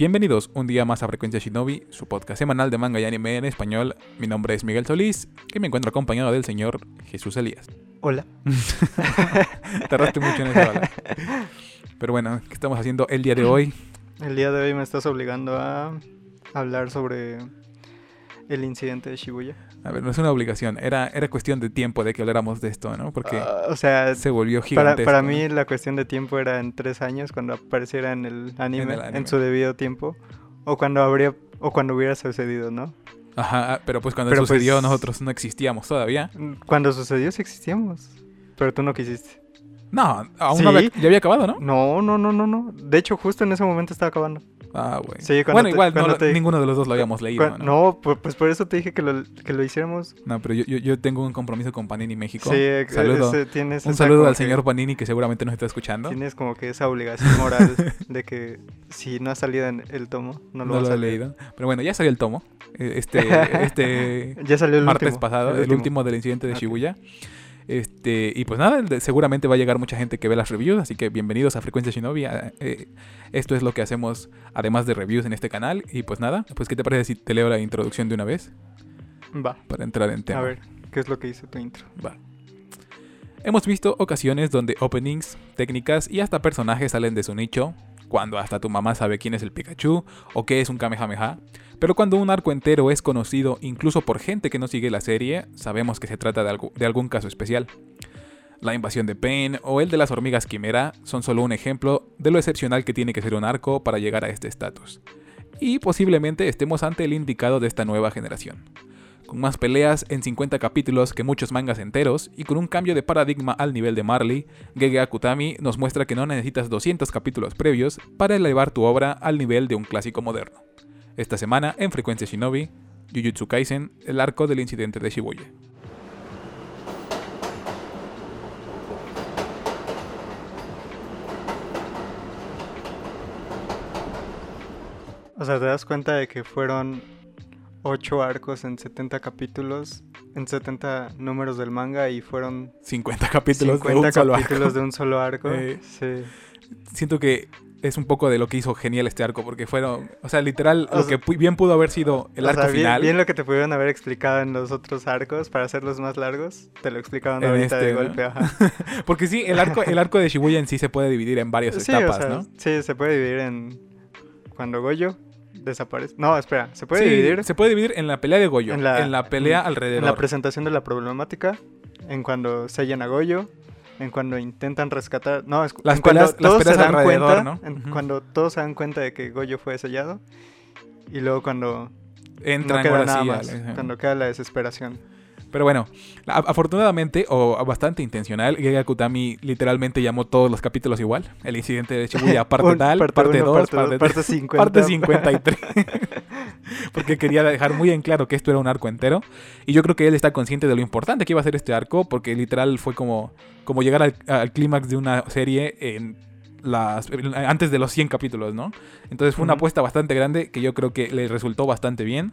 Bienvenidos un día más a Frecuencia Shinobi, su podcast semanal de manga y anime en español. Mi nombre es Miguel Solís y me encuentro acompañado del señor Jesús Elías. Hola. Tardaste mucho en eso. ¿vale? Pero bueno, ¿qué estamos haciendo el día de hoy? El día de hoy me estás obligando a hablar sobre el incidente de Shibuya. A ver, no es una obligación, era, era cuestión de tiempo de que habláramos de esto, ¿no? Porque Ah, o sea, se volvió para, gigantesco. para ¿no? mí la cuestión de tiempo era en tres años cuando apareciera en el anime, En en, el anime. su debido tiempo, o cuando habría o cuando hubiera sucedido, ¿no? Ajá, ah, pero pues cuando Pero, sucedió pues- nosotros no existíamos todavía. Cuando sucedió sí existíamos, pero tú no quisiste. No, aún ¿Sí? no había, ya había acabado, ¿no? No, no, no, no, no. De hecho, justo en ese momento estaba acabando. Ah, güey. Sí, cuando bueno, te- igual no cuando lo- te- ninguno de los dos lo habíamos leído, Cua- ¿no? no, pu- pues por eso te dije que lo, que lo hiciéramos. No, pero yo, yo, yo tengo un compromiso con Panini México. Sí, eh, Saludo. ese- tienes un saludo al señor Panini que seguramente nos está escuchando. Tienes como que esa obligación moral de que si no ha salido en el tomo, no No lo lo, vas a he leído. Pero bueno, ya salió el tomo. Eh, Este, este Ya salió el martes último, pasado, el, último del incidente de Ok. Shibuya. Este, y pues nada, seguramente va a llegar mucha gente que ve las reviews, así que bienvenidos a Frecuencia Shinobi. eh, esto es lo que hacemos además de reviews en este canal. Y pues nada, pues ¿qué te parece si te leo la introducción de una vez? Va, Para entrar en tema. a ver, ¿qué es lo que dice tu intro? Va. Hemos visto ocasiones donde openings, técnicas y hasta personajes salen de su nicho, cuando hasta tu mamá sabe quién es el Pikachu o qué es un Kamehameha, pero cuando un arco entero es conocido incluso por gente que no sigue la serie, sabemos que se trata de, algo- de algún caso especial. La invasión de Pain o el de las hormigas quimera son solo un ejemplo de lo excepcional que tiene que ser un arco para llegar a este estatus. Y posiblemente estemos ante el indicado de esta nueva generación con más peleas en 50 capítulos que muchos mangas enteros y con un cambio de paradigma al nivel de Marley, Gege Akutami nos muestra que no necesitas 200 capítulos previos para elevar tu obra al nivel de un clásico moderno. Esta semana en Frecuencia Shinobi, Jujutsu Kaisen, el arco del incidente de Shibuya. O sea, te das cuenta de que fueron 8 arcos en 70 capítulos, en 70 números del manga y fueron 50 capítulos 50 de un solo capítulos arco. de un solo arco. Eh, Sí. Siento que es un poco de lo que hizo genial este arco, porque fueron, o sea, literal, O lo sea- que bien pudo haber sido el arco sea, bien, final. bien lo que te pudieron haber explicado en los otros arcos para hacerlos más largos, te lo explicaron En ahorita de este, ¿no? golpe. Ajá. Porque sí, el arco, el arco de Shibuya en sí se puede dividir en varias Sí, etapas, o sea, ¿no? sí, se puede dividir en cuando Goyo desaparece. No, espera, se puede Sí, dividir Se puede dividir en la pelea de Goyo, en En la, la- pelea en- alrededor. en la presentación de la problemática, en cuando sellan a Goyo, en cuando intentan rescatar, no, es Las en cuando las todos se dan cuenta, ¿no? en cuando todos se dan cuenta de que Goyo fue sellado y luego cuando no queda nada más, cuando queda la desesperación. Pero bueno, afortunadamente, o bastante intencional, Gege Akutami literalmente llamó todos los capítulos igual. El incidente de Shibuya, parte Un- tal, parte uno, 2, parte, parte, dos, tres, parte 50. parte 53. Porque quería dejar muy en claro que esto era un arco entero. Y yo creo que él está consciente de lo importante que iba a ser este arco, porque literal fue como, como llegar al, al clímax de una serie en las, antes de los 100 capítulos, ¿no? Entonces fue una apuesta bastante grande que yo creo que le resultó bastante bien.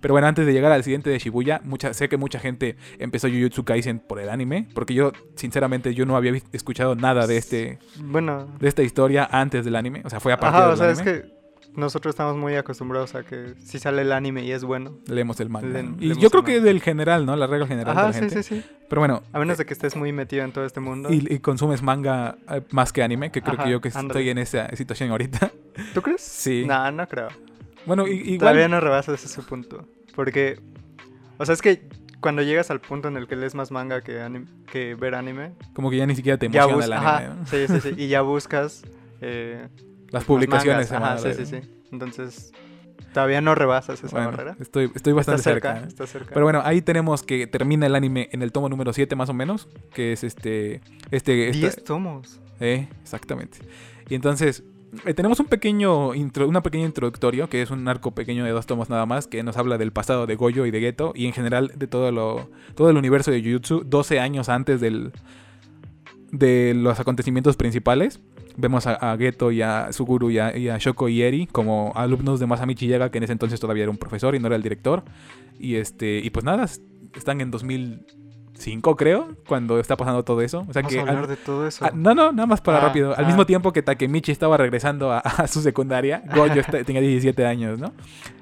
Pero bueno, antes de llegar al siguiente de Shibuya, mucha, sé que mucha gente empezó Jujutsu Kaisen por el anime, porque yo, sinceramente, yo no había escuchado nada de este Bueno, de esta historia antes del anime, o sea, fue a partir ajá, del o sea, anime. es que nosotros estamos muy acostumbrados a que si sale el anime y es bueno. Leemos el manga. Y yo creo que manga. del general, ¿no? La regla general de Ajá, la sí, gente. sí, sí. Pero bueno, A menos de que estés muy metido en todo este mundo. y, y consumes manga eh, más que anime, que creo Ajá, que yo que estoy en esa situación ahorita. ¿Tú crees? Sí. No, no creo. Bueno, igual Todavía no rebasas ese punto. Porque, o sea, es que cuando llegas al punto en el que lees más manga que, anim- que ver anime, como que ya ni siquiera te emociona el anime, ¿no? Sí, sí, sí. Y ya buscas. eh, Las publicaciones. mangas. Ajá, sí, sí, sí. Entonces, todavía no rebasas esa Bueno, barrera. estoy, estoy bastante Está cerca, cerca. ¿eh? está cerca. Pero bueno, ahí tenemos que termina el anime en el tomo número 7 más o menos, que es este... este esta- 10 tomos. Eh, exactamente. Y entonces, eh, tenemos un pequeño intro, una pequeña introductorio, que es un arco pequeño de dos tomos nada más, que nos habla del pasado de Goyo y de Geto, y en general de todo, lo, todo el universo de Jujutsu, 12 años antes del, de los acontecimientos principales. Vemos a, a y a Suguru y a, y a Shoko y Eri como alumnos de Masami Chiyaga, que en ese entonces todavía era un profesor y no era el director. Y este y pues nada, están en 2000 5, creo, cuando está pasando todo eso. O sea Vamos que a hablar al- de todo eso. Ah, no, no, nada más para Ah, rápido. Al ah. mismo tiempo que Takemichi estaba regresando a, a su secundaria, está- tenía 17 años, ¿no?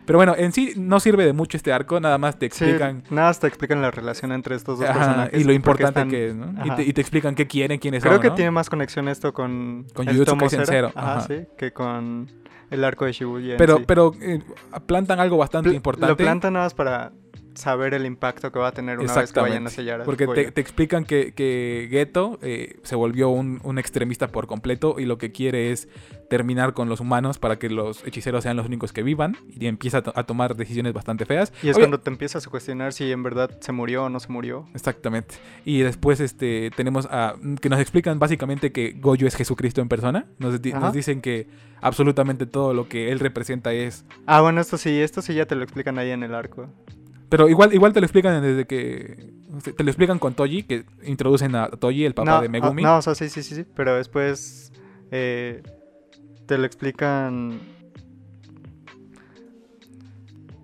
Pero bueno, en sí no sirve de mucho este arco, nada más te Sí, explican nada más te explican la relación entre estos dos ajá, personajes. y lo importante están- que es, ¿no? Y te, y te explican qué quieren, quiénes Creo son, que ¿no? tiene más conexión esto con, Con Jujutsu Kaisen Zero, Ajá, ajá. sí, que con el arco de Shibuya. Pero, sí. pero eh, plantan algo bastante Pl- importante. Lo plantan nada más para saber el impacto que va a tener una vez que vayan a sellar a Porque te, te explican que, que Geto eh, se volvió un, un extremista por completo y lo que quiere es terminar con los humanos para que los hechiceros sean los únicos que vivan y empieza a, to- a tomar decisiones bastante feas. Y es cuando te empiezas a cuestionar si en verdad se murió o no se murió. Exactamente. Y después este tenemos a que nos explican básicamente que Goyo es Jesucristo en persona. Nos, di- Ajá. nos dicen que absolutamente todo lo que él representa es... Ah, bueno, esto sí, esto sí ya te lo explican ahí en el arco. Pero igual, igual te lo explican desde que... Te lo explican con Toji, que introducen a Toji, el papá no, de Megumi. ah, no, o sea, sí, sí, sí, sí, pero después eh, te lo explican...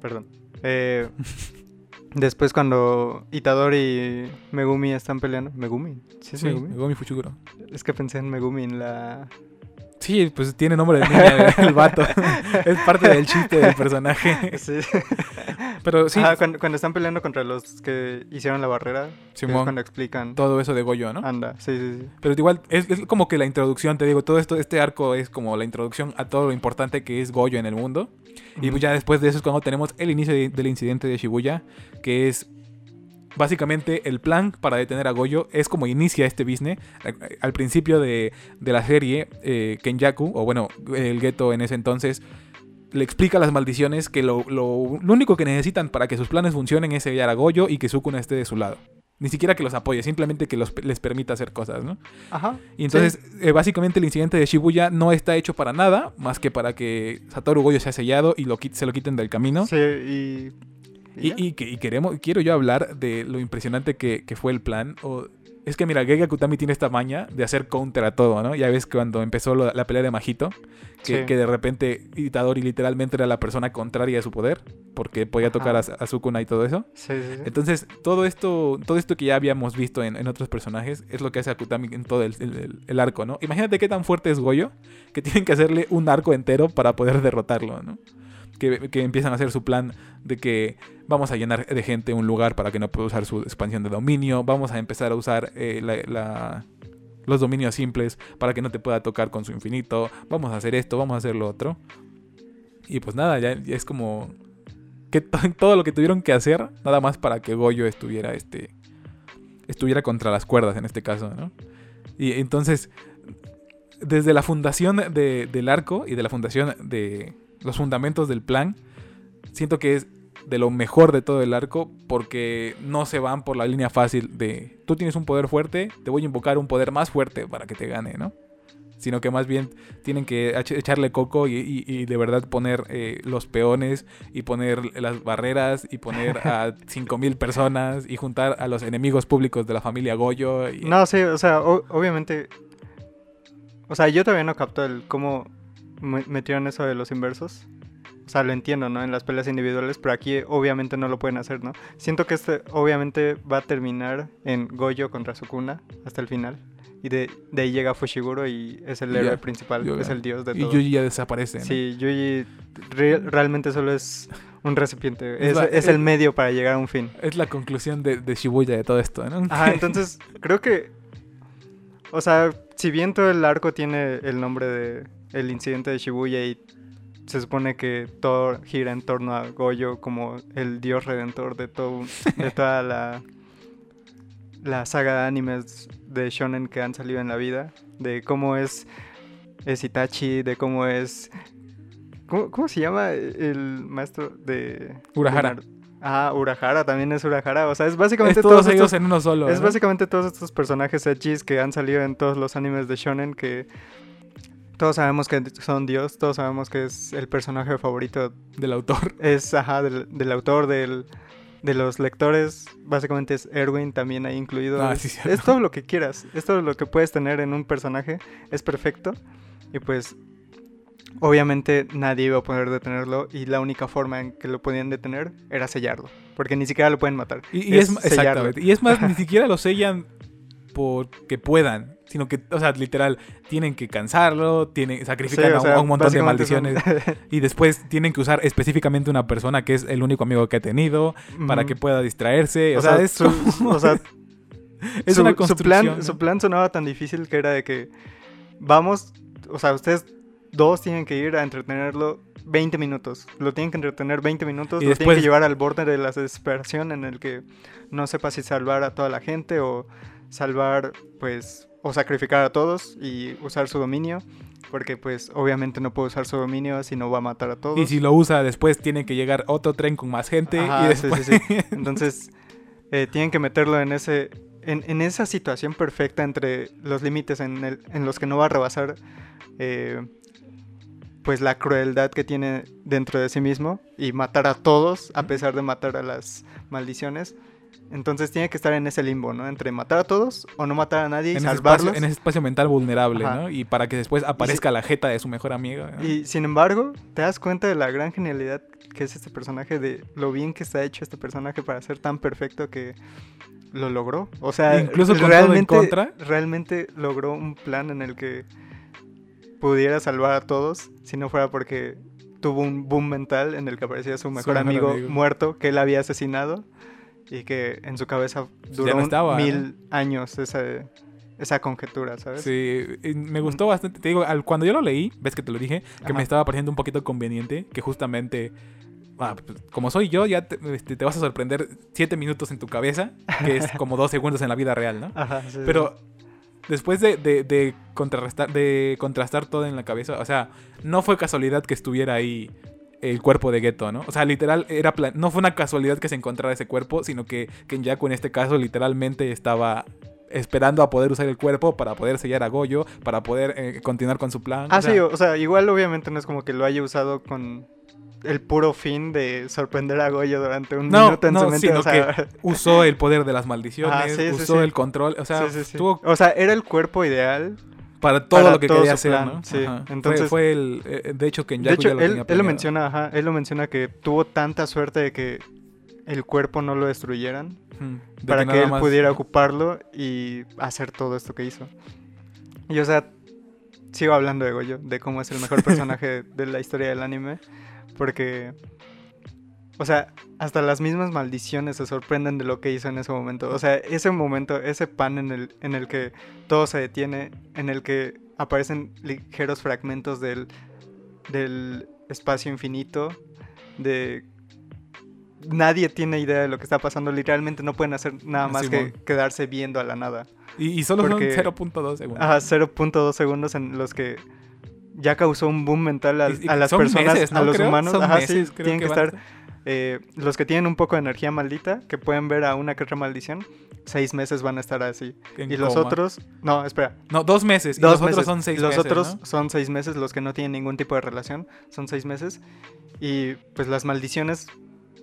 Perdón. Eh, después cuando Itadori y Megumi están peleando... ¿Megumi? ¿Sí es Sí, Megumi? Megumi Fuchiguro. Es que pensé en Megumi en la... Sí, pues tiene nombre de niña el vato. es parte del chiste del personaje. Sí. Pero sí, cuando, cuando están peleando contra los que hicieron la barrera, que es Simón, cuando explican... todo eso de Goyo, ¿no? Anda, sí, sí, sí. Pero igual, es, es como que la introducción, te digo, todo esto, este arco es como la introducción a todo lo importante que es Goyo en el mundo. Y pues ya después de eso es cuando tenemos el inicio de- del incidente de Shibuya, que es básicamente el plan para detener a Goyo, es como inicia este business. Al principio de, de la serie, eh, Kenyaku, o bueno, el gueto en ese entonces, le explica las maldiciones que lo, lo- lo único que necesitan para que sus planes funcionen es sellar a Goyo y que Sukuna esté de su lado. Ni siquiera que los apoye, simplemente que los, les permita hacer cosas, ¿no? Ajá. Y entonces, eh, básicamente el incidente de Shibuya no está hecho para nada, más que para que Satoru Goyo sea sellado y lo, se lo quiten del camino. Sí, y... Y, queremos, quiero yo hablar de lo impresionante que, que fue el plan. O, es que mira, Gege Akutami tiene esta maña de hacer counter a todo, ¿no? Ya ves cuando empezó lo- la pelea de Majito, que, Sí. que de repente Itadori literalmente era la persona contraria de su poder, porque podía tocar a, a Sukuna y todo eso. Sí, sí. Entonces, todo esto, todo esto que ya habíamos visto en, en otros personajes es lo que hace Akutami en todo el, el- el arco, ¿no? Imagínate qué tan fuerte es Goyo que tienen que hacerle un arco entero para poder derrotarlo, ¿no? Que, empiezan a hacer su plan de que vamos a llenar de gente un lugar para que no pueda usar su expansión de dominio, vamos a empezar a usar eh, los dominios simples para que no te pueda tocar con su infinito, vamos a hacer esto, vamos a hacer lo otro. Y pues nada, ya, es como que to- todo lo que tuvieron que hacer, nada más para que Goyo estuviera este estuviera contra las cuerdas en este caso, ¿no? Y entonces, desde la fundación de- del arco y de la fundación de los fundamentos del plan, siento que es de lo mejor de todo el arco porque no se van por la línea fácil de tú tienes un poder fuerte, te voy a invocar un poder más fuerte para que te gane, ¿no? Sino que más bien tienen que ech- echarle coco y, y- y de verdad poner eh, los peones y poner las barreras y poner a 5.000 personas y juntar a los enemigos públicos de la familia Goyo. Y, No, sí, o sea, o- obviamente... O sea, yo todavía no capto el cómo metieron eso de los inversos. O sea, lo entiendo, ¿no? En las peleas individuales, pero aquí obviamente no lo pueden hacer, ¿no? Siento que este obviamente va a terminar en Goyo contra Sukuna hasta el final. Y de, de ahí llega Fushiguro y es el héroe principal, es el dios de y todo. Yuji ya desaparece. ¿no? Sí, Yuji re- realmente solo es un recipiente, Es es, la- es es- el medio para llegar a un fin. Es la conclusión de, de Shibuya de todo esto, ¿no? Ajá, entonces creo que, o sea, si bien todo el arco tiene el nombre de el incidente de Shibuya y se supone que todo gira en torno a Goyo como el dios redentor de todo, de toda la la saga de animes de shonen que han salido en la vida, de cómo es, es Itachi, de cómo es ¿Cómo, cómo se llama el maestro de Urahara. de Ah, Urahara también es Urahara, o sea, es Es básicamente todos todos ellos estos en uno solo. es ¿no? básicamente todos estos personajes echis que han salido en todos los animes de shonen que todos sabemos que son Dios, todos sabemos que es el personaje favorito, del autor. es ajá, del, del autor, del, de los lectores, básicamente es Erwin también ahí incluido. Ah, es, sí, cierto. es todo lo que quieras, es todo lo que puedes tener en un personaje, es perfecto. Y pues obviamente nadie iba a poder detenerlo y la única forma en que lo podían detener era sellarlo, porque ni siquiera lo pueden matar. Y, y es, exactamente. Y es más, ni siquiera lo sellan porque puedan, sino que, o sea, literal, tienen que cansarlo, tienen, sacrifican Sí, a, un- sea, a un montón de son- maldiciones y después tienen que usar específicamente una persona que es el único amigo que ha tenido para que pueda distraerse. O, O sea, sea, es, su- como- o sea, es su, una su construcción. plan, ¿no? su plan sonaba tan difícil que era de que vamos, o sea, ustedes dos tienen que ir a entretenerlo 20 minutos. Lo tienen que entretener 20 minutos, Y lo después- tienen que llevar al borde de la desesperación en el que no sepa si salvar a toda la gente o salvar, pues, o sacrificar a todos y usar su dominio. Porque pues obviamente no puede usar su dominio si no va a matar a todos. Y si lo usa después tiene que llegar otro tren con más gente Ajá, y sí, después... sí, sí. Entonces, eh, tienen que meterlo en ese. En, en esa situación perfecta entre los límites en, el- en los que no va a rebasar eh, pues la crueldad que tiene dentro de sí mismo y matar a todos a pesar de matar a las maldiciones. Entonces tiene que estar en ese limbo, ¿no? Entre matar a todos o no matar a nadie y en, ese salvarlos. espacio, en ese espacio mental vulnerable, Ajá. ¿no? Y para que después aparezca la jeta de su mejor amigo. ¿no? Y sin embargo, te das cuenta de la gran genialidad que es este personaje, de lo bien que está hecho este personaje para ser tan perfecto que lo logró. O sea, Incluso con todo en realmente, contra. realmente logró un plan en el que pudiera salvar a todos si no fuera porque tuvo un boom mental en el que aparecía su mejor, mejor amigo, amigo. muerto que él había asesinado y que en su cabeza duró no estaba, mil años esa, esa conjetura, ¿sabes? Sí, me gustó bastante. Te digo, al- cuando yo lo leí, ves que te lo dije, que Ajá. me estaba pareciendo un poquito conveniente, que justamente, ah, pues, como soy yo, ya te, este, te vas a sorprender siete minutos en tu cabeza, que es como dos segundos en la vida real, ¿no? Ajá, sí. Pero después de, de, de contrarrestar, de contrastar todo en la cabeza, o sea, no fue casualidad que estuviera ahí el cuerpo de Geto, ¿no? O sea, literal, era plan- no fue una casualidad que se encontrara ese cuerpo, sino que Kenyaku en este caso literalmente estaba esperando a poder usar el cuerpo para poder sellar a Goyo, para poder eh, continuar con su plan. Ah, o sea, sí, o sea, igual obviamente no es como que lo haya usado con el puro fin de sorprender a Goyo durante un No, minuto en no, su mente. sino o sea, que usó el poder de las maldiciones, Ah, sí, usó sí. el control, o sea, tuvo O sea, era el cuerpo ideal. Para todo para lo que todo quería hacer, plan, ¿no? sí. Ajá. Entonces- fue, el, eh, de hecho Kenyaku de hecho, ya lo él, tenía él lo menciona, ajá, él lo menciona que tuvo tanta suerte de que el cuerpo no lo destruyeran de para que, él más- pudiera ocuparlo y hacer todo esto que hizo. Y o sea, sigo hablando de Goyo, de cómo es el mejor personaje de la historia del anime, porque, o sea, hasta las mismas maldiciones se sorprenden de lo que hizo en ese momento. O sea, ese momento, ese pan en el, en el que todo se detiene, en el que aparecen ligeros fragmentos del, del espacio infinito, de... Nadie tiene idea de lo que está pasando, literalmente no pueden hacer nada más Simón. que quedarse viendo a la nada. Y, y solo porque- son 0.2 segundos. Ajá, 0.2 segundos en los que ya causó un boom mental a, Y- y a las son personas, meses, ¿no? a los Creo, humanos. Ajá, meses, sí, tienen que, estar. Eh, los que tienen un poco de energía maldita, que pueden ver a una que otra maldición, seis meses van a estar así. en y los otros, no, espera, No, dos meses. y dos los otros meses. son seis los meses. otros ¿no? son seis meses, los que no tienen ningún tipo de relación, son seis meses. Y pues las maldiciones,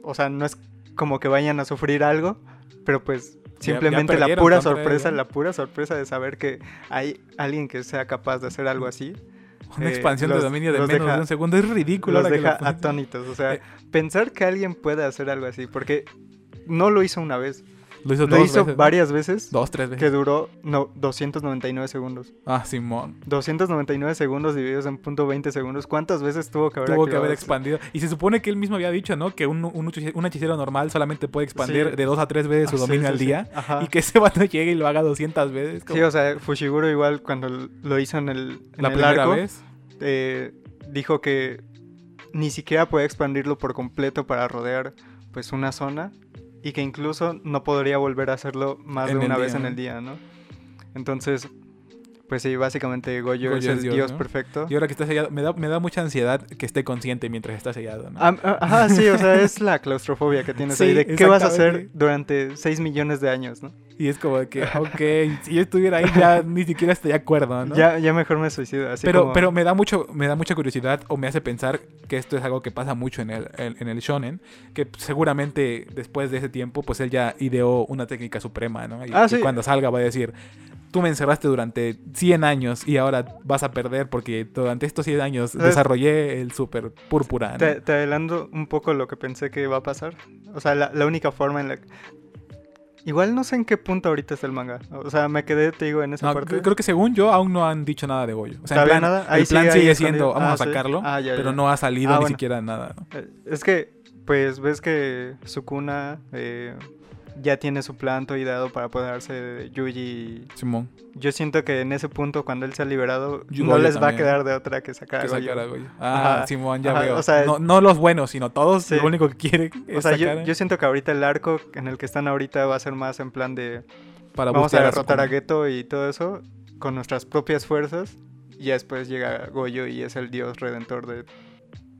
o sea, no es como que vayan a sufrir algo, pero pues simplemente ya la perdieron pura sorpresa, la pura sorpresa de saber que hay alguien que sea capaz de hacer algo así, Una eh, expansión los- de dominio de menos deja- de un segundo es ridículo. los ahora que lo deja atónitos. O sea, Eh. pensar que alguien puede hacer algo así, porque no lo hizo una vez, Lo hizo, lo dos hizo veces, ¿no? varias veces, Dos, tres veces. que duró no, 299 segundos. Ah, Simón. 299 segundos divididos en punto .20 segundos. ¿Cuántas veces tuvo que haber Tuvo que haber esto? expandido. Y se supone que él mismo había dicho, ¿no? Que un, un, hechice- un hechicero normal solamente puede expandir Sí. de dos a tres veces su Ah, dominio sí, al día. Ajá. Y que ese vato llegue y lo haga 200 veces. Sí, o sea, Fushiguro igual cuando lo hizo en el, en la el primera arco, vez. eh, dijo que ni siquiera podía expandirlo por completo para rodear pues una zona y que incluso no podría volver a hacerlo más En de una día, vez en ¿no? el día, ¿no? Entonces, pues sí, básicamente Goyo, Goyo es es el Dios, dios, ¿no? perfecto. Y ahora que está sellado, me da, me da mucha ansiedad que esté consciente mientras está sellado, ¿no? Ah, Ajá, sí, o sea, es la claustrofobia que tienes Sí, ahí de qué vas a hacer durante 6 millones de años, ¿no? Y es como que, ok, si yo estuviera ahí ya ni siquiera estaría de acuerdo, ¿no? Ya, ya mejor me suicido, así pero, como- pero me da mucho, me da mucha curiosidad o me hace pensar que esto es algo que pasa mucho en el, en, en el shonen, que seguramente después de ese tiempo, pues él ya ideó una técnica suprema, ¿no? Y, Ah, y sí. cuando salga va a decir, tú me encerraste durante 100 años y ahora vas a perder porque durante estos 100 años ¿Sabes? desarrollé el super púrpura. ¿no? Te, te adelanto un poco lo que pensé que iba a pasar. O sea, la, la única forma en la que... Igual no sé en qué punto ahorita está el manga. O sea, me quedé, te digo, en esa No, parte. creo que según yo aún no han dicho nada de Goyo. O sea, en ¿Todavía plan, nada? Ahí el plan sigue siendo, vamos Ah, a sí. sacarlo, Ah, ya, pero no ha salido Ah, ni bueno. siquiera nada. ¿no? Eh, Es que, pues, ves que Sukuna eh, ya tiene su plan todo ideado para apoderarse de Yuji. Simón, Yo siento que en ese punto, cuando él sea liberado, Yu- no les va a quedar de otra que sacar a que Goyo. sacar a Goyo. Ah, Ajá. Simón, ya Ajá, veo. o sea, no, no los buenos, sino todos. Sí. Lo único que quieren es O sea, yo, sacar yo siento que ahorita el arco en el que están ahorita va a ser más en plan de para vamos a derrotar a Sukuna. Geto y todo eso con nuestras propias fuerzas. Y después llega Goyo y es el dios redentor de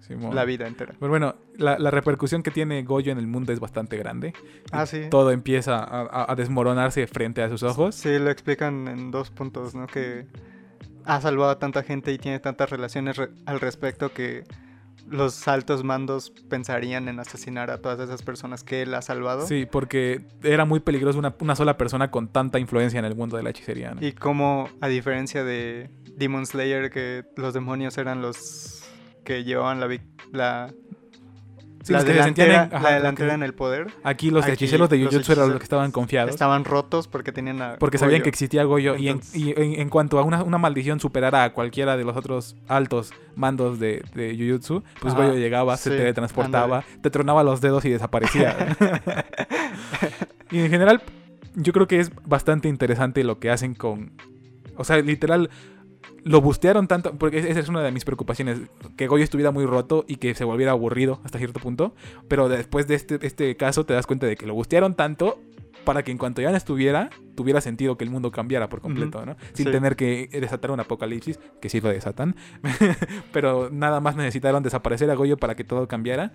Simón. la vida entera. Pero bueno, la, la repercusión que tiene Goyo en el mundo es bastante grande. Ah, sí. Todo empieza a, desmoronarse frente a sus ojos. Sí, lo explican en dos puntos, ¿no? Que ha salvado a tanta gente y tiene tantas relaciones re- al respecto que los altos mandos pensarían en asesinar a todas esas personas que él ha salvado. Sí, porque era muy peligroso una, una sola persona con tanta influencia en el mundo de la hechicería. ¿no? Y como, a diferencia de Demon Slayer, que los demonios eran los que llevaban la, la, Sí, la en- delantera, ajá, la delantera ok. en el poder, Aquí los Aquí hechiceros de Jujutsu eran los que estaban confiados. estaban rotos porque tenían a Porque sabían que existía Goyo y, en, Entonces- y en, en cuanto a una, una maldición superara a cualquiera de los otros altos mandos de, de Jujutsu, pues Ajá, Goyo llegaba, se teletransportaba, te tronaba los dedos y desaparecía. y en general, yo creo que es bastante interesante lo que hacen con... O sea, literal, lo bustearon tanto, porque esa es una de mis preocupaciones, que Goyo estuviera muy roto y que se volviera aburrido hasta cierto punto, pero después de este, este caso te das cuenta de que lo bustearon tanto para que en cuanto ya no estuviera, tuviera sentido que el mundo cambiara por completo, ¿no? Sin Sí. tener que desatar un apocalipsis, que sí lo desatan, pero nada más necesitaron desaparecer a Goyo para que todo cambiara.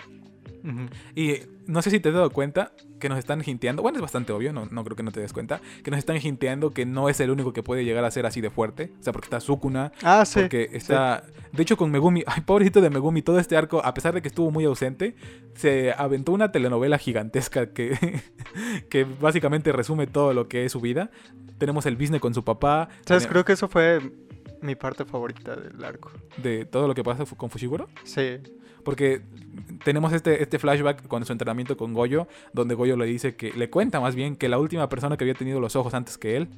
Y no sé si te has dado cuenta que nos están hinteando, bueno, es bastante obvio, no, no creo que no te des cuenta, que nos están hinteando que no es el único que puede llegar a ser así de fuerte, o sea, porque está Sukuna, Ah, sí. porque está. De hecho, con Megumi. Ay, pobrecito de Megumi, todo este arco, a pesar de que estuvo muy ausente, se aventó una telenovela gigantesca que, que básicamente resume todo lo que es su vida. Tenemos el business con su papá. ¿Sabes? Creo que eso fue mi parte favorita del arco. De todo lo que pasa con Fushiguro. Sí. Porque tenemos este, este flashback con su entrenamiento con Goyo, donde Goyo le dice que, le cuenta más bien que la última persona que había tenido los ojos antes que él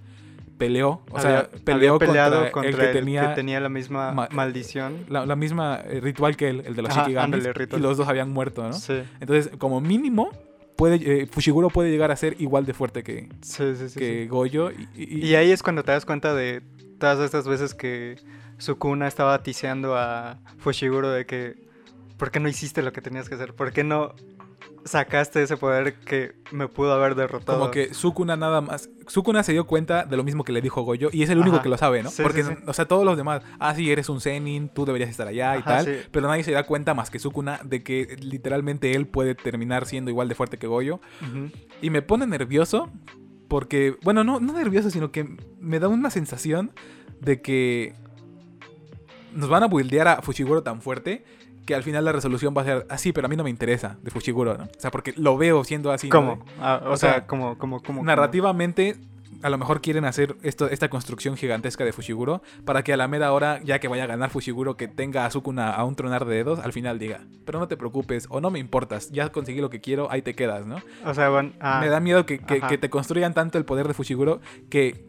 peleó. O sea, peleó contra, el que tenía tenía la misma ma- maldición. la, la misma eh, ritual que él, el de los Shikigamis, y los dos habían muerto, ¿no? Sí, Entonces, como mínimo, puede, eh, Fushiguro puede llegar a ser igual de fuerte que, sí, que. Goyo. Y, y- Y ahí es cuando te das cuenta de todas estas veces que Sukuna estaba tiseando a Fushiguro de que ¿por qué no hiciste lo que tenías que hacer? ¿Por qué no sacaste ese poder que me pudo haber derrotado? como que Sukuna nada más. Sukuna se dio cuenta de lo mismo que le dijo Goyo y es el único Ajá. que lo sabe, ¿no? Sí, Porque, sí, sí. o sea, todos los demás, ah, sí, eres un Zenin, tú deberías estar allá y tal. sí. Pero nadie se da cuenta más que Sukuna de que literalmente él puede terminar siendo igual de fuerte que Goyo. Y me pone nervioso porque, bueno, no, no nervioso, sino que me da una sensación de que nos van a buildear a Fushiguro tan fuerte que al final la resolución va a ser así, pero a mí no me interesa de Fushiguro, ¿no? O sea, porque lo veo siendo así. ¿no? ¿Cómo? Ah, o, O sea, sea, como, como, como. Narrativamente, a lo mejor quieren hacer esto, esta construcción gigantesca de Fushiguro para que a la mera hora, ya que vaya a ganar Fushiguro, que tenga a Sukuna a un tronar de dedos, al final diga, pero no te preocupes, o no me importas, ya conseguí lo que quiero, ahí te quedas, ¿no? O sea, van. ah, Me da miedo que, que- que te construyan tanto el poder de Fushiguro que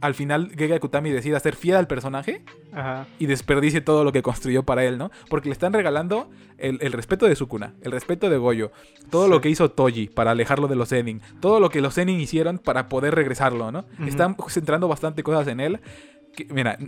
al final Gege Kutami decida ser fiel al personaje Ajá. y desperdicie todo lo que construyó para él, ¿no? Porque le están regalando el, el respeto de Sukuna, el respeto de Goyo, todo Sí. lo que hizo Toji para alejarlo de los Zenin, todo lo que los Zenin hicieron para poder regresarlo, ¿no? Están centrando bastante cosas en él. Que, mira,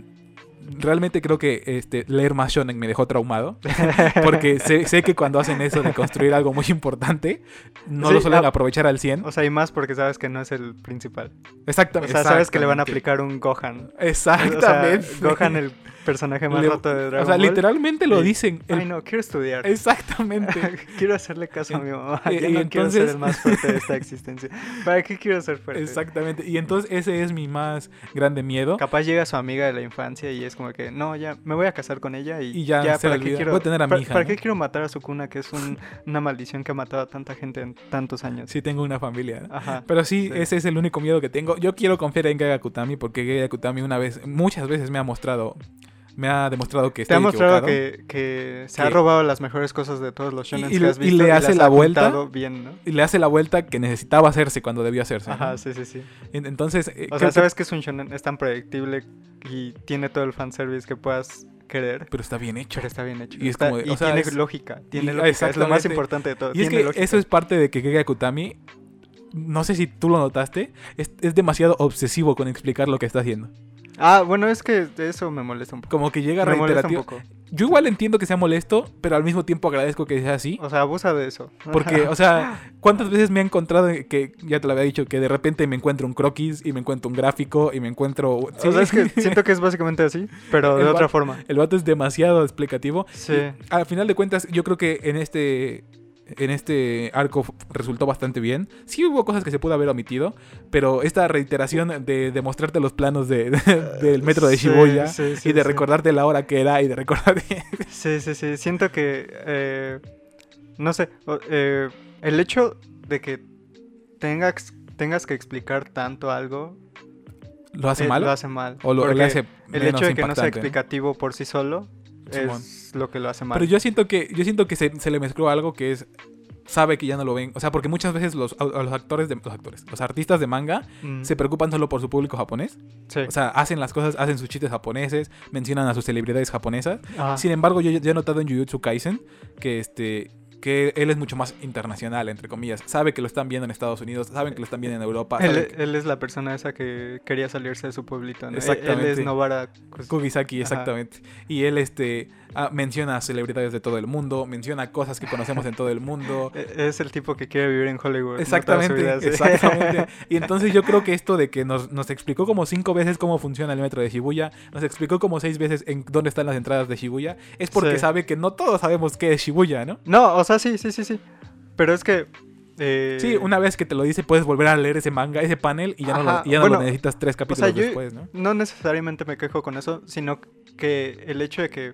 realmente creo que este, leer más shonen me dejó traumado. Porque sé, sé que cuando hacen eso de construir algo muy importante, no Sí, lo suelen ah, aprovechar al 100. O sea, y más porque sabes que no es el principal. Exactamente. O sea, sabes que le van a aplicar un Gohan. Exactamente. O sea, Gohan, el personaje más roto de Dragon O sea, Ball. literalmente lo y- dicen. el- Ay, no, quiero estudiar. Exactamente. quiero hacerle caso a mi mamá. Y- Ya y no quiero ser entonces- el más fuerte de esta existencia. ¿Para qué quiero ser fuerte? Exactamente. Y entonces ese es mi más grande miedo. Capaz llega su amiga de la infancia y es como que, no, ya me voy a casar con ella y, Y ya ¿para qué quiero, Voy a tener a mi hija, ¿para ¿no? qué quiero matar a Sukuna, que es un- una maldición que ha matado a tanta gente en tantos años? Sí, tengo una familia. Ajá. Pero sí, Sí. ese es el único miedo que tengo. Yo quiero confiar en Gege Akutami porque Gege Akutami una vez, muchas veces me ha mostrado, me ha demostrado que Te ha mostrado que, que se ha robado las mejores cosas de todos los shonen y que has le- y visto le hace ha la vuelta. bien, ¿no? Y le hace la vuelta que necesitaba hacerse cuando debió hacerse. ¿no? Ajá, sí, sí, sí. En- Entonces, eh, O sea, sabes que es un shonen, es tan predictible y tiene todo el fanservice que puedas querer. pero está bien hecho. Pero está bien hecho. Y es Está- como de- y o sea, tiene es- lógica. Tiene y- lógica. Es lo más importante de todo. Y es tiene que lógica. eso es parte de que Gege Akutami, no sé si tú lo notaste, es, es demasiado obsesivo con explicar lo que está haciendo. Ah, bueno, es que eso me molesta un poco. Como que llega Me molesta un reiterativo. poco. Yo igual entiendo que sea molesto, pero al mismo tiempo agradezco que sea así. O sea, abusa de eso. Porque, o sea, ¿cuántas veces me he encontrado que, ya te lo había dicho, que de repente me encuentro un croquis y me encuentro un gráfico y me encuentro... O sea, es que siento que es básicamente así, pero de El otra forma. El vato es demasiado explicativo. Sí. Al final de cuentas, yo creo que en este... En este arco resultó bastante bien. Sí hubo cosas que se pudo haber omitido, pero esta reiteración de, de mostrarte los planos de, de- del metro de Shibuya sí, sí, y de recordarte la hora que era y de recordarte... Sí, sí, sí. Siento que. eh, no sé. eh, el hecho de que tengas, tengas que explicar tanto algo. ¿Lo hace eh, mal? Lo hace mal. ¿O lo, hace el hecho de que no sea explicativo por sí solo. Es lo que lo hace mal. Pero yo siento que, yo siento que se, se le mezcló algo que es. Sabe que ya no lo ven. O sea, porque muchas veces los, a- a los actores de. Los actores. Los artistas de manga Mm, se preocupan solo por su público japonés. sí. O sea, hacen las cosas, hacen sus chistes japoneses, mencionan a sus celebridades japonesas. Sin embargo, yo ya he notado en Jujutsu Kaisen que este. Que él es mucho más internacional, entre comillas. Sabe que lo están viendo en Estados Unidos, saben que lo están viendo en Europa. Él, que- él es la persona esa que quería salirse de su pueblito. ¿no? Él- Él Exactamente. es Novara. Ajá. exactamente. Y él este, ah, menciona celebridades de todo el mundo, menciona cosas que conocemos en todo el mundo. e- es el tipo que quiere vivir en Hollywood. Exactamente, vida, sí. exactamente. Y entonces yo creo que esto de que nos, nos explicó como cinco veces cómo funciona el metro de Shibuya, nos explicó como seis veces en dónde están las entradas de Shibuya, es porque Sí. sabe que no todos sabemos qué es Shibuya, ¿no? No, o sea, sí, sí, sí, sí. Pero es que. eh, Sí, una vez que te lo dice, puedes volver a leer ese manga, ese panel, y ya no, lo, ya no bueno, lo necesitas tres O capítulos sea, después, ¿no? no necesariamente me quejo con eso, sino que el hecho de que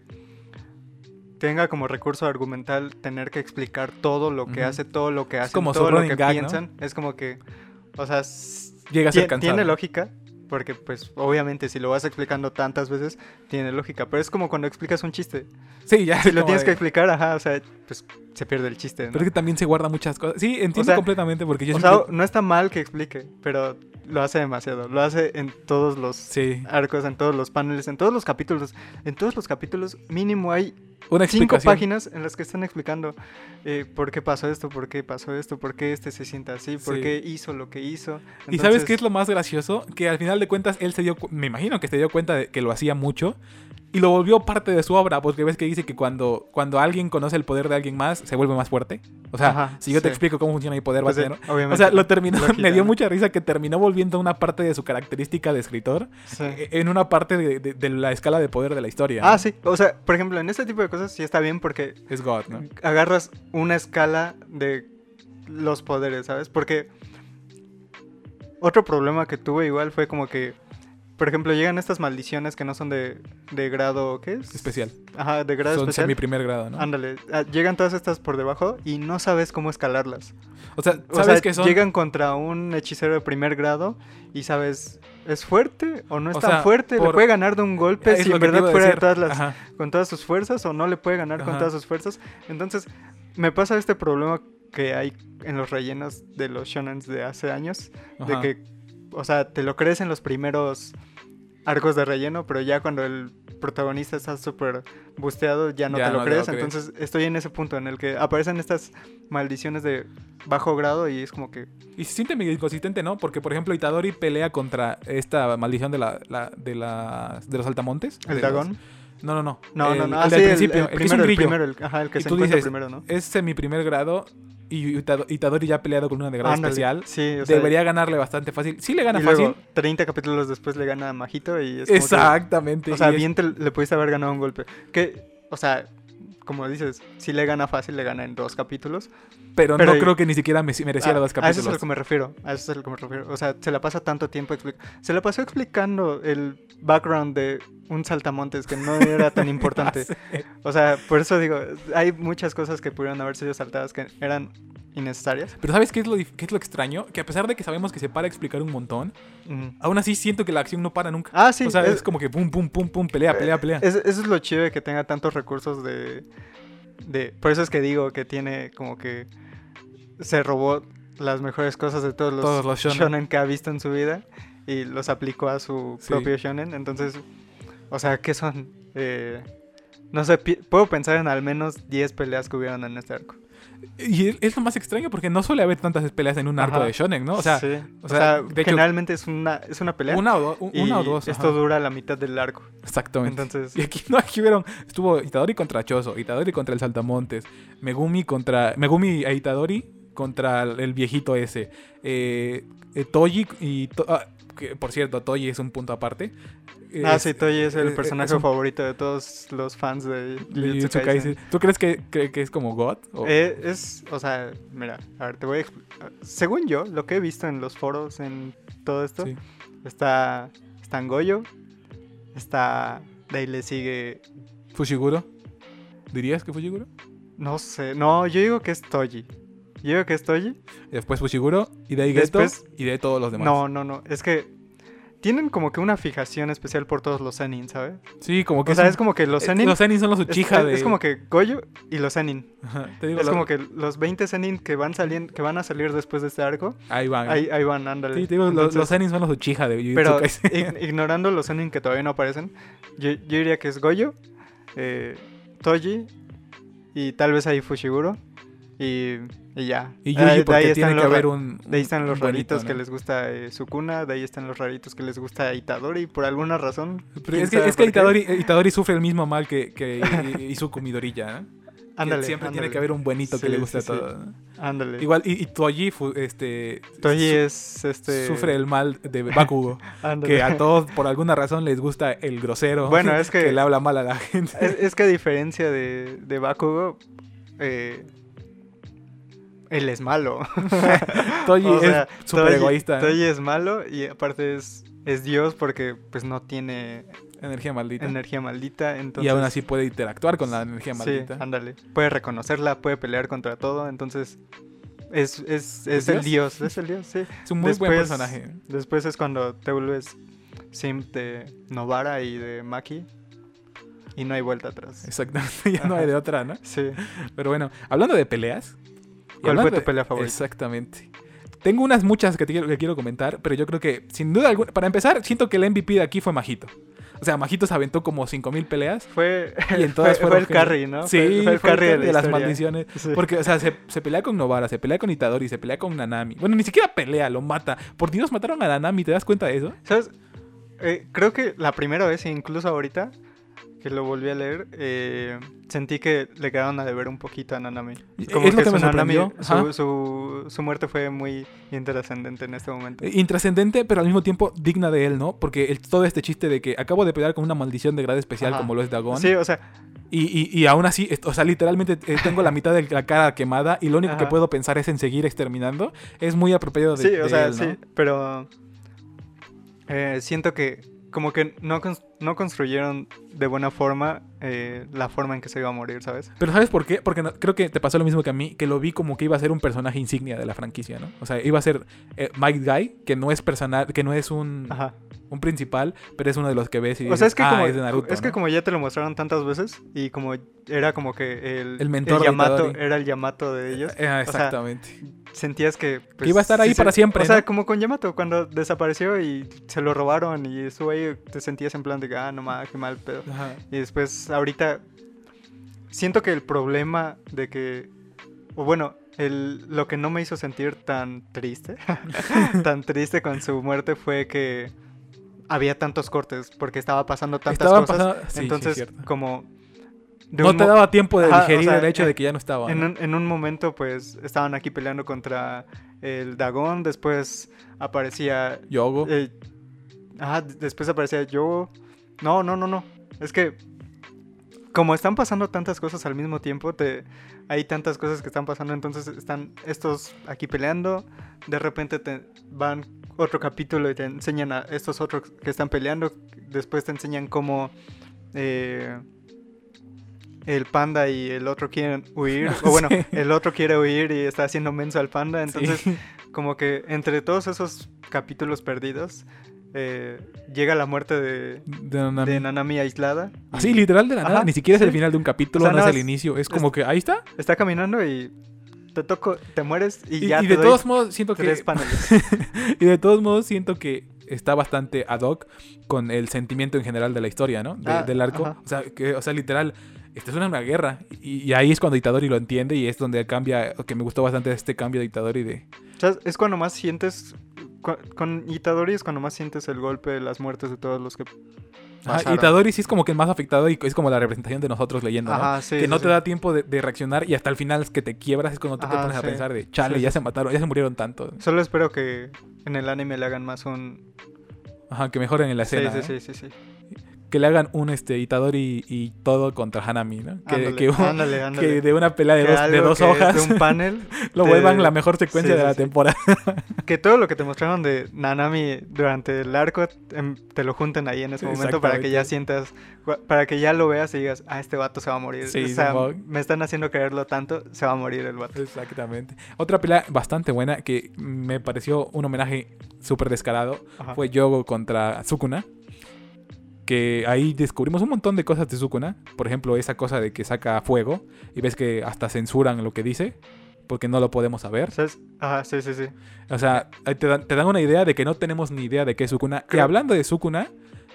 tenga como recurso argumental tener que explicar todo lo que hace, todo lo que su todo lo que gag, ¿no? piensan, es como que, o sea, Llega a ser cansado. tiene lógica, porque pues obviamente si lo vas explicando tantas veces, tiene lógica, pero es como cuando explicas un chiste. Sí, ya. Si lo tienes de- que explicar, ajá, o sea, pues se pierde el chiste. ¿no? Pero es que también se guarda muchas cosas. Sí, entiendo sea, completamente porque yo o siempre- sea, no está mal que explique, pero lo hace demasiado. Lo hace en todos los Sí, arcos, en todos los paneles, en todos los capítulos. En todos los capítulos mínimo hay una cinco páginas en las que están explicando eh, por qué pasó esto, por qué pasó esto, por qué este se sienta así, por Sí. qué hizo lo que hizo. ¿Y sabes qué es lo más gracioso? Que al final de cuentas él se dio, me imagino que se dio cuenta de que lo hacía mucho y lo volvió parte de su obra, porque ves que dice que cuando, cuando alguien conoce el poder de alguien más, se vuelve más fuerte. O sea, Ajá, si yo te explico cómo funciona mi poder, pues, vas a tener- O sea, lo terminó, me dio mucha risa que terminó volviendo una parte de su característica de escritor Sí. eh, en una parte de, de- de la escala de poder de la historia. Ah, sí. O sea, por ejemplo, en este tipo de cosas sí está bien porque Es God, ¿no? agarras una escala de los poderes, ¿sabes? Porque otro problema que tuve igual fue como que, por ejemplo, llegan estas maldiciones que no son de, de grado, ¿qué es? Especial. Ajá, de grado Son especial. mi primer grado, ¿no? Ándale, ah, llegan todas estas por debajo y no sabes cómo escalarlas. O sea, O ¿sabes sea, que son? llegan contra un hechicero de primer grado y sabes, ¿es fuerte o no es O tan sea, fuerte? ¿Le puede ganar de un golpe Es si en verdad fuera de todas las, Ajá. con todas sus fuerzas o no le puede ganar con todas sus fuerzas? Entonces, me pasa este problema que hay en los rellenos de los shonens de hace años, de que, o sea, te lo crees en los primeros arcos de relleno, pero ya cuando el protagonista está súper busteado, ya no Ya te lo no te lo crees. crees. Entonces, estoy en ese punto en el que aparecen estas maldiciones de bajo grado y es como que... Y se siente medio inconsistente, ¿no? Porque, por ejemplo, Itadori pelea contra esta maldición de la, la- de, la- de los altamontes. ¿El dragón? los- No, no, no. No, El- no, no. El Ah, del sí, el- principio. el, el que es un primero, el grillo. primero, el, ajá, el que Y se tú encuentra dices, primero, ¿no? Es semi primer grado y Ita- Itadori ya ha peleado con una de grado Ándale, especial. Sí, o sea, Debería ganarle bastante fácil. Sí le gana y luego, fácil. 30 capítulos después le gana a Majito y es como que- Exactamente. o sea, es- bien te- le pudiste haber ganado un golpe. Que, o sea, como dices, si le gana fácil, le gana en dos capítulos. Pero, Pero- no creo que ni siquiera me- merecía los dos A eso es a lo capítulos. que me refiero. A eso es a lo que me refiero. O sea, se la pasa tanto tiempo explicando. Se la pasó explicando el background de un saltamontes que no era tan importante. O sea, por eso digo, hay muchas cosas que pudieron haber sido saltadas que eran innecesarias. Pero ¿sabes qué es, lo, qué es lo extraño? Que a pesar de que sabemos que se para a explicar un montón, Ujú. aún así siento que la acción no para nunca. Ah, sí. o sea, es, es- como que pum, pum, pum, pum, pelea, pelea, pelea. es- eso es lo chido de que tenga tantos recursos de, de... Por eso es que digo que tiene como que... Se robó las mejores cosas de todos los, Todos los shonen. shonen que ha visto en su vida y los aplicó a su Sí. propio shonen. Entonces, o sea, ¿qué son? Eh, no sé, puedo pensar en al menos 10 peleas que hubieron en este arco. Y es- lo más extraño porque no suele haber tantas peleas en un arco Ajá. de shonen, ¿no? O sea, Sí. o O sea, hecho- generalmente es una, es una pelea. una o, do- un- y una o dos. Esto ajá. dura la mitad del arco. Exactamente. Entonces, Y aquí no, aquí hubieron, estuvo Itadori contra Choso, Itadori contra el Saltamontes, Megumi contra, Megumi e Itadori contra el el viejito ese, eh, eh, Toji y, To- ah, que, por cierto, Toji es un punto aparte. Ah, sí, Toji es el eh, personaje es un- favorito de todos los fans de Jujutsu Kaisen. ¿Tú crees que, que, que es como God? O- Eh, es, o sea, mira, a ver, te voy a explicar. Según yo, lo que he visto en los foros, en todo esto, sí. está, está Goyo, está, de ahí le sigue, Fushiguro. ¿Dirías que Fushiguro? no sé, no, yo digo que es Toji. Yo digo que es Toji. Después Fushiguro, y de ahí Geto, Después- y de ahí todos los demás. No, no, no, es que tienen como que una fijación especial por todos los Zenin, ¿sabes? Sí, como que O sea, es como que los eh, Zenin... Los Zenin son los Uchiha es- de... es como que Goyo y los Zenin. Ajá, te digo, Es como que los 20 Zenin que van saliendo, que van a salir después de este arco, Ahí van. ahí, ahí van, ándale. Sí, te digo, los, Entonces- los Zenin son los Uchiha de Jujutsu Pero ig- ignorando los Zenin que todavía no aparecen, yo, yo diría que es Goyo, eh, Toji y tal vez ahí Fushiguro. Y, y ya. Y De ahí- Yuji de porque ahí tiene que haber un... De ahí están los raritos que les gusta eh, Sukuna, de ahí están los raritos que les gusta Itadori, por alguna razón. Pero es que, es que. Itadori, eh, Itadori sufre el mismo mal que, que Izuku ¿no? Que Ándale, siempre tiene que haber un buenito que le guste sí, a todo. Ándale. Igual, y, y Toji, este... Toji es este. Sufre el mal de Bakugo, ándale. que a todos por alguna razón les gusta el grosero, Bueno, es que- le habla mal a la gente. Es, es que a diferencia de, de Bakugo, eh, él es malo. Toji O sea, es súper egoísta. Toji es malo y aparte es, es Dios porque pues no tiene energía maldita. energía maldita. Entonces, y aún así puede interactuar con la energía sí, maldita. ándale. Puede reconocerla, puede pelear contra todo. Entonces es, es, es ¿Es el Dios? Dios, es el Dios, sí. es un muy buen personaje. Después es cuando te vuelves Sim de Novara y de Maki y no hay vuelta atrás. Exactamente, ya no hay de otra, ¿no? Sí. Pero bueno, hablando de peleas. ¿Cuál fue tu pelea favorita? Exactamente. Tengo unas muchas que, te quiero, que quiero comentar, pero yo creo que, sin duda alguna, para empezar, siento que el MVP de aquí fue Majito. O sea, Majito se aventó como 5000 peleas. Fue, Y en fue, todas fue fueron el carry, ¿no? Sí, fue, fue el carry de, la las maldiciones. Sí. Porque, o sea, se, se pelea con Novara, se pelea con Itadori, se pelea con Nanami. Bueno, ni siquiera pelea, lo mata. Por Dios, mataron a Nanami, ¿te das cuenta de eso? ¿Sabes? Eh, creo que la primera vez, incluso ahorita, que lo volví a leer, eh, sentí que le quedaron a deber un poquito a Nanami. Es lo que me su, Nanami- su, su, su muerte fue muy intrascendente en este momento. Eh, Intrascendente, pero al mismo tiempo digna de él, ¿no? Porque el- todo este chiste de que acabo de pelear con una maldición de grado especial Ajá. como lo es Dagon. Sí, o sea, Y, y, y aún así, o sea, literalmente eh, tengo la mitad de la cara quemada y lo único que puedo pensar es en seguir exterminando. Es muy apropiado de, sí, o de sea, él, ¿no? sí, pero eh, siento que como que no, no construyeron de buena forma eh, la forma en que se iba a morir, ¿sabes? Pero ¿sabes por qué? Porque no- creo que te pasó lo mismo que a mí, que lo vi como que iba a ser un personaje insignia de la franquicia, ¿no? O sea, iba a ser eh, Mike Guy, que no es personal, que no es un, Ajá. un principal, pero es uno de los que ves y O sea, es que, como, ah, es de Naruto, es que ¿no? como ya te lo mostraron tantas veces y como era como que el, El mentor de Yamato era el Yamato de ellos, Eh, ah, exactamente. Sentías que... pues, iba a estar ahí sí para siempre, O sea, ¿no? como con Yamato, cuando desapareció y se lo robaron y estuvo ahí, te sentías en plan de que, ah, no mames, qué mal pedo. Ajá. Y después, ahorita, siento que el problema de que, o bueno, el, lo que no me hizo sentir tan triste, tan triste con su muerte fue que había tantos cortes, porque estaba pasando tantas Estaban cosas. pasando- sí, entonces, como... No te daba tiempo de o digerir sea, el hecho de que ya no estaba. en ¿no? un, en un momento, pues, estaban aquí peleando contra el Dagón, después aparecía... Yogo. eh, ajá, d- después aparecía yo... No, no, no, no. Es que como están pasando tantas cosas al mismo tiempo, te, hay tantas cosas que están pasando, entonces están estos aquí peleando, de repente te van otro capítulo y te enseñan a estos otros que están peleando, después te enseñan cómo eh, el panda y el otro quieren huir, o bueno, Sí. el otro quiere huir y está haciendo menso al panda, entonces Sí. como que entre todos esos capítulos perdidos eh, llega la muerte de, De Nanami. de Nanami aislada. Así, literal de la nada. Ni siquiera es el final de un capítulo, O sea, no es el inicio. Es como que ahí está. Está caminando y te toco, te mueres y, Y, ya y te de doy todos modos siento que tres paneles. y de todos modos siento que está bastante ad hoc con el sentimiento en general de la historia, ¿no? De- Ah, del arco. ajá. O sea, que, o sea, literal, esta es una guerra. Y, y ahí es cuando Itadori lo entiende y es donde cambia, que me gustó bastante este cambio de Itadori de... O sea, es cuando más sientes, con Itadori es cuando más sientes el golpe de las muertes de todos los que Ajá. Itadori sí es como que más afectado y es como la representación de nosotros leyendo, ¿no? Ajá, sí, que sí, no te sí. da tiempo de, de reaccionar y hasta el final es que te quiebras, es cuando tú te Ajá, pones a sí. pensar de, chale, Sí, ya sí, se sí. mataron, ya se murieron tanto. Solo espero que en el anime le hagan más un... Ajá, que mejoren en la Sí, escena. sí, ¿no? sí, sí, sí. Que le hagan un este Itadori y todo contra Hanami, ¿no? Que, Ándale, que, ándale, ándale. que de una pelea de dos, de hojas De un panel. lo vuelvan la mejor secuencia Sí, de la sí. temporada. Que todo lo que te mostraron de Nanami durante el arco em, te lo junten ahí en ese momento para que ya sientas, para que ya lo veas y digas, ah, este vato se va a morir. Sí, o sea, me están haciendo creerlo tanto, se va a morir el vato. Exactamente. Otra pelea bastante buena que me pareció un homenaje súper descarado Ajá. fue Yogo contra Sukuna. Que ahí descubrimos un montón de cosas de Sukuna. Por ejemplo, esa cosa de que saca fuego y ves que hasta censuran lo que dice porque no lo podemos saber. Ajá, sí, sí, sí. O sea, te dan, te dan una idea de que no tenemos ni idea de qué es Sukuna. Y Creo- hablando de Sukuna,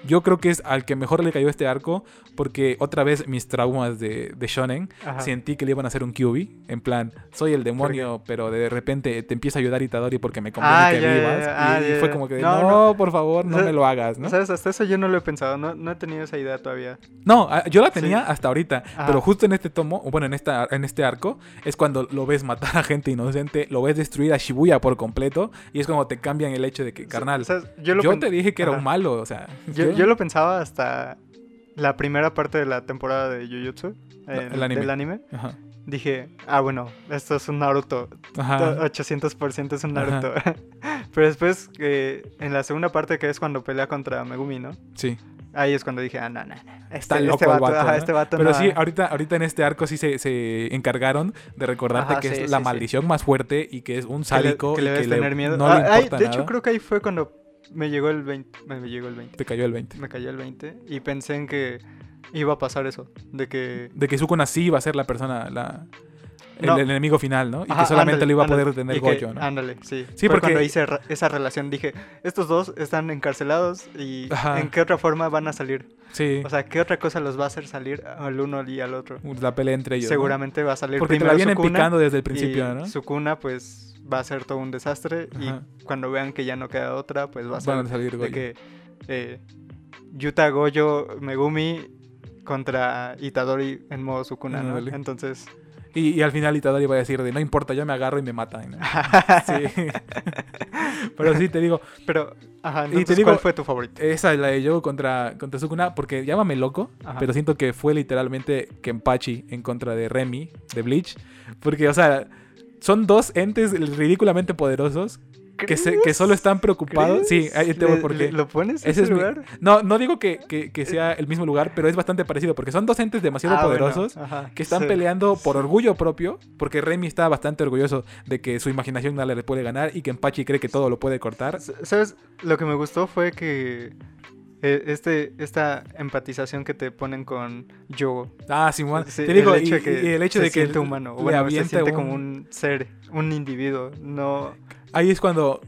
yo creo que es al que mejor le cayó este arco porque otra vez mis traumas de, de Shonen Ajá. sentí que le iban a hacer un QB. En plan, soy el demonio, pero de repente te empieza a ayudar Itadori porque me conviene Ah, que ya, vivas. ya. y, Ah, y fue como que, No, no, no. por favor, no O sea, me lo hagas, ¿no? ¿Sabes? Hasta eso yo no lo he pensado, no, no he tenido esa idea todavía. No, ah, yo la tenía Sí. hasta ahorita, Ajá. pero justo en este tomo, bueno, en, esta, en este arco, es cuando lo ves matar a gente inocente, lo ves destruir a Shibuya por completo, y es como te cambian el hecho de que, carnal, yo, lo pen- te dije que era Ajá. un malo, o sea, Yo, yo lo pensaba hasta la primera parte de la temporada de Jujutsu, eh, el anime. del anime. Ajá. Dije, ah, bueno, esto es un Naruto. Ajá. 800% es un Naruto. Pero después, eh, en la segunda parte, que es cuando pelea contra Megumi, ¿no? Sí. Ahí es cuando dije, ah, no, no, no. Este, Está este loco el vato, vato, ajá, ¿no? este vato Pero no- sí, ahorita, ahorita en este arco sí se, se encargaron de recordarte Ajá, que sí, es la sí, sí. maldición más fuerte y que es un que le- sádico que le y que le- tener miedo. no Ah, le ay, importa de nada. hecho, creo que ahí fue cuando me llegó el 20. Me llegó el 20. Te cayó el 20. Me cayó el 20. Y pensé en que iba a pasar eso. De que. De que Sukuna sí iba a ser la persona, la, No. el enemigo final, ¿no? Y Ajá, que solamente ándale, lo iba a poder tener Y que- Goyo, ¿no? Ándale, sí. Sí, porque- cuando hice esa relación dije, estos dos están encarcelados y Ajá. ¿en qué otra forma van a salir? Sí. O sea, ¿qué otra cosa los va a hacer salir al uno y al otro? la pelea entre ellos. ¿no? Seguramente va a salir Porque te la primero vienen Sukuna picando desde el y principio, ¿no? Sukuna pues va a ser todo un desastre Ajá. y cuando vean que ya no queda otra pues va a Van ser a salir de Goyo. que eh, Yuta Goyo Megumi contra Itadori en modo Sukuna, ¿no? Ándale. Entonces, Y, y al final Itadori va a decir de no importa, yo me agarro y me matan. ¿no? Sí. Pero sí, te digo, pero, ajá, te entonces, digo- ¿cuál fue tu favorito? esa es la de Yogo contra, contra Sukuna, porque llámame loco, Ajá. pero siento que fue literalmente Kenpachi en contra de Remy, de Bleach. Porque, o sea, son dos entes ridículamente poderosos que, se- que ¿Crees? suro están preocupados. Sí, ahí te voy ¿Le- por le- qué. ¿Lo pones en Ese ese es mi- lugar? No, no digo que, que- que sea el mismo lugar, pero es bastante parecido, porque son dos entes demasiado Ah, bueno, poderosos ajá, que están sí. peleando por orgullo propio, porque Remy está bastante orgulloso de que su imaginación nada le puede ganar y que Empachi cree que todo lo puede cortar. ¿Sabes? Lo que me gustó fue que este, esta empatización que te ponen con Yogo. Ah, Simón, Sí, te digo, el hecho y, de que y el hecho se de que siente humano, bueno, se siente un- como un ser, un individuo, no... Ahí es cuando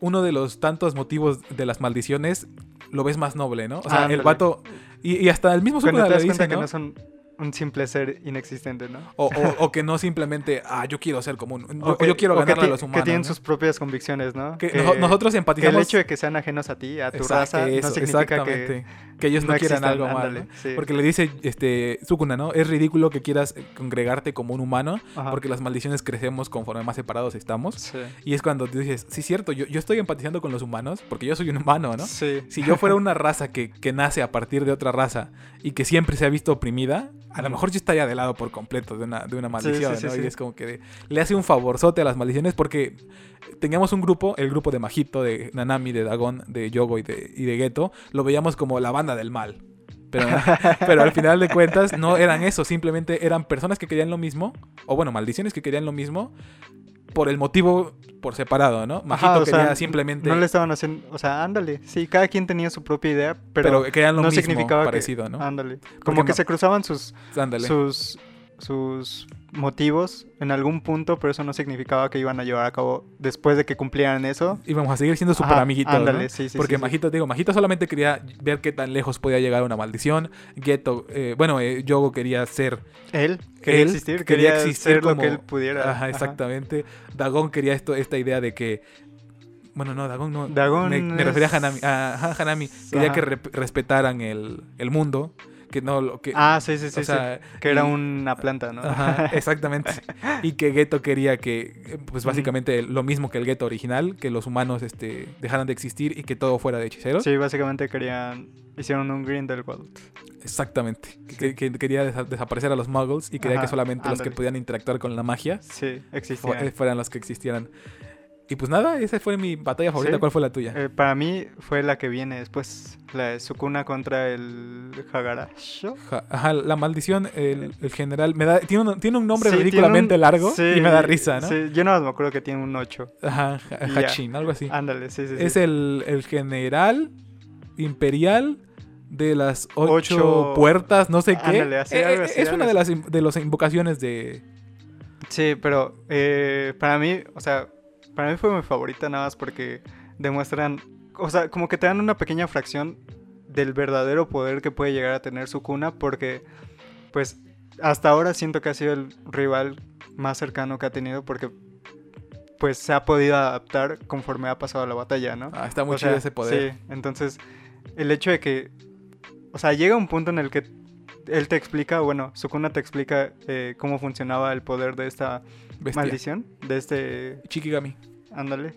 uno de los tantos motivos de las maldiciones lo ves más noble, ¿no? O sea, el Ándale. vato... Y, y hasta el mismo Cuando te das cuenta dice, que ¿no? no son un simple ser inexistente, ¿no? O, o- o que no simplemente, ah, yo quiero ser como un... O, que- yo quiero ganarle a los humanos. Que tienen ¿no? sus propias convicciones, ¿no? Que Que- noso- nosotros que el empatizamos... hecho de que sean ajenos a ti, a tu Exacto, raza, eso, no significa que. Que ellos no, quieran algo mal. ándale, ¿no? sí. Porque le dice este Sukuna, ¿no? Es ridículo que quieras eh, congregarte como un humano, Ajá. porque las maldiciones crecemos conforme más separados estamos. Sí. Y es cuando tú dices, sí, cierto, yo, yo estoy empatizando con los humanos, porque yo soy un humano, ¿no? Sí. Si yo fuera una raza que, que nace a partir de otra raza y que siempre se ha visto oprimida, a lo mejor yo estaría de lado por completo de una, de una maldición, ¿no? Y es como que de- le hace un favorzote a las maldiciones porque teníamos un grupo, el grupo de Majito, de Nanami, de Dagon, de Yogo y de, y de Geto, lo veíamos como la banda del mal. Pero, pero al final de cuentas no eran eso, simplemente eran personas que querían lo mismo, o bueno, maldiciones que querían lo mismo, por el motivo por separado, ¿no? Majito Ajá, o sea, quería simplemente... No le estaban haciendo, o sea, ándale. Sí, cada quien tenía su propia idea, pero, pero, querían lo no mismo, significaba parecido, que, ¿no? Ándale. Como Porque que se cruzaban sus, Ándale. sus, sus motivos en algún punto, pero eso no significaba que iban a llevar a cabo después de que cumplieran eso. íbamos a seguir siendo súper Ajá, amiguitos, ándale, ¿no? sí, sí, Porque sí. Majito, digo, Majito solamente quería ver qué tan lejos podía llegar una maldición. Geto, eh, bueno, eh, Yogo quería ser, Él quería Él existir, quería quería, existir ser lo como- que él pudiera. ajá, exactamente. Dagon quería esto, esta idea de que, bueno, no, Dagon no. Dagon me, me refería a Hanami. a- ajá, Hanami. Quería Ajá. que re- respetaran el, el mundo, que no lo que. Ah, sí, sí, sí, o sí. sea, Que era y- una planta, ¿no? Ajá, exactamente. Y que Geto quería que, pues básicamente lo mismo que el Geto original, que los humanos este, dejaran de existir y que todo fuera de hechiceros. Sí, básicamente querían. Hicieron un Grindelwald. Exactamente. Que, que quería desa- desaparecer a los muggles y quería Ajá, que solamente los que ándale. podían interactuar con la magia Sí, existían. eh, fueran los que existieran. Y pues nada, esa fue mi batalla favorita. Sí. ¿Cuál fue la tuya? Eh, para mí fue la que viene después. La de Sukuna contra el Hagarasho. Ja- Ajá, la maldición, el, el general, me da, tiene, un, tiene un nombre Sí, ridículamente un- largo sí, y me da risa, ¿no? Sí, yo más me acuerdo que tiene un 8. Ajá, ya. Hachin, algo así. Ándale, sí, sí. Es el, el general imperial de las ocho, Ocho- puertas, no sé qué. Ándale, así, Eh, algo eh, así, es algo una de las, de las invocaciones de... Sí, pero eh, para mí, o sea, para mí fue mi favorita nada más porque demuestran, o sea, como que te dan una pequeña fracción del verdadero poder que puede llegar a tener Sukuna porque, pues, hasta ahora siento que ha sido el rival más cercano que ha tenido porque, pues, se ha podido adaptar conforme ha pasado la batalla, ¿no? Ah, está muy O chido sea, ese poder. Sí, entonces el hecho de que, o sea, llega un punto en el que él te explica, bueno, Sukuna te explica eh, cómo funcionaba el poder de esta Bestia. maldición, de este, Chikigami. ándale,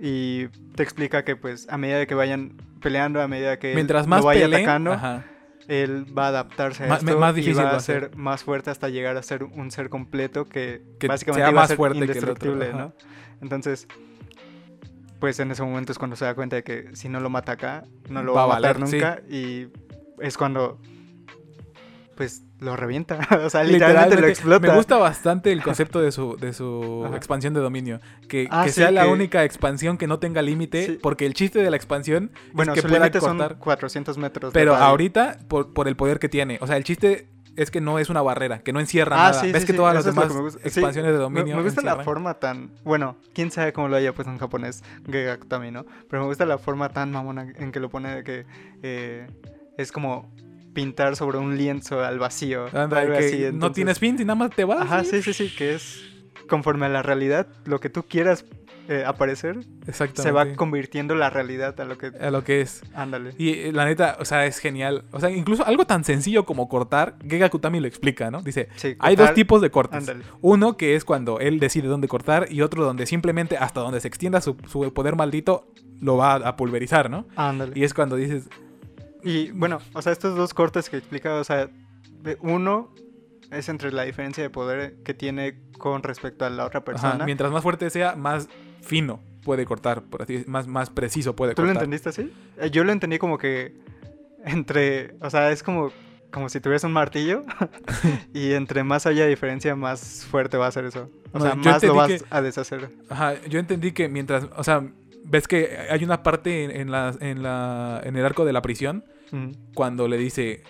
y te explica que pues a medida que vayan peleando, a medida que Mientras lo más vaya peleen, atacando, ajá. él va a adaptarse a esto más y difícil va va a ser. ser más fuerte hasta llegar a ser un ser completo que, Que básicamente sea a más ser fuerte que el otro, indestructible. Entonces, pues en ese momento es cuando se da cuenta de que si no lo mata acá, no lo Va va, a matar valer, sí. nunca y es cuando pues lo revienta, o sea, literalmente, lo explota. Me gusta bastante el concepto de su, de su Ajá. expansión de dominio. Que, Ah, que sí, sea la que- única expansión que no tenga límite. Sí. Porque el chiste de la expansión Bueno, es que su pueda cortar. son 400 metros. Pero ahorita, por, por el poder que tiene. O sea, el chiste es que no es una barrera, que no encierra Ah, nada. sí, ¿Ves sí, que todas las demás. Sí, expansiones de dominio me gusta la forma tan. Bueno, quién sabe cómo lo haya puesto en japonés, Gegakutami, ¿no? Pero me gusta la forma tan mamona en que lo pone de que eh, es como pintar sobre un lienzo al vacío. Anda, algo que así, no tienes fin y nada más te vas. Ajá, sí, sí, sí, que es conforme a la realidad, lo que tú quieras eh, aparecer, se va convirtiendo la realidad a lo que. a lo que es. Ándale. Y eh, la neta, o sea, es genial. O sea, incluso algo tan sencillo como cortar, Gega Kutami lo explica, ¿no? Dice, Sí, hay dos tipos de cortes. Ándale. Uno que es cuando él decide dónde cortar y otro donde simplemente hasta donde se extienda su, su poder maldito lo va a pulverizar, ¿no? Ándale. Y es cuando dices, Y bueno, o sea, estos dos cortes que explica, o sea, uno es entre la diferencia de poder que tiene con respecto a la otra ajá, persona. mientras más fuerte sea, más fino puede cortar, por así más, más preciso puede ¿Tú lo cortar. entendiste así? Eh, Yo lo entendí como que entre, o sea, es como, como si tuvieras un martillo y entre más haya diferencia, más fuerte va a ser eso. O No, sea, más lo vas a deshacer. Ajá, yo entendí que mientras, o sea, ves que hay una parte en, en la, en, la, en el arco de la prisión Mm. cuando le dice,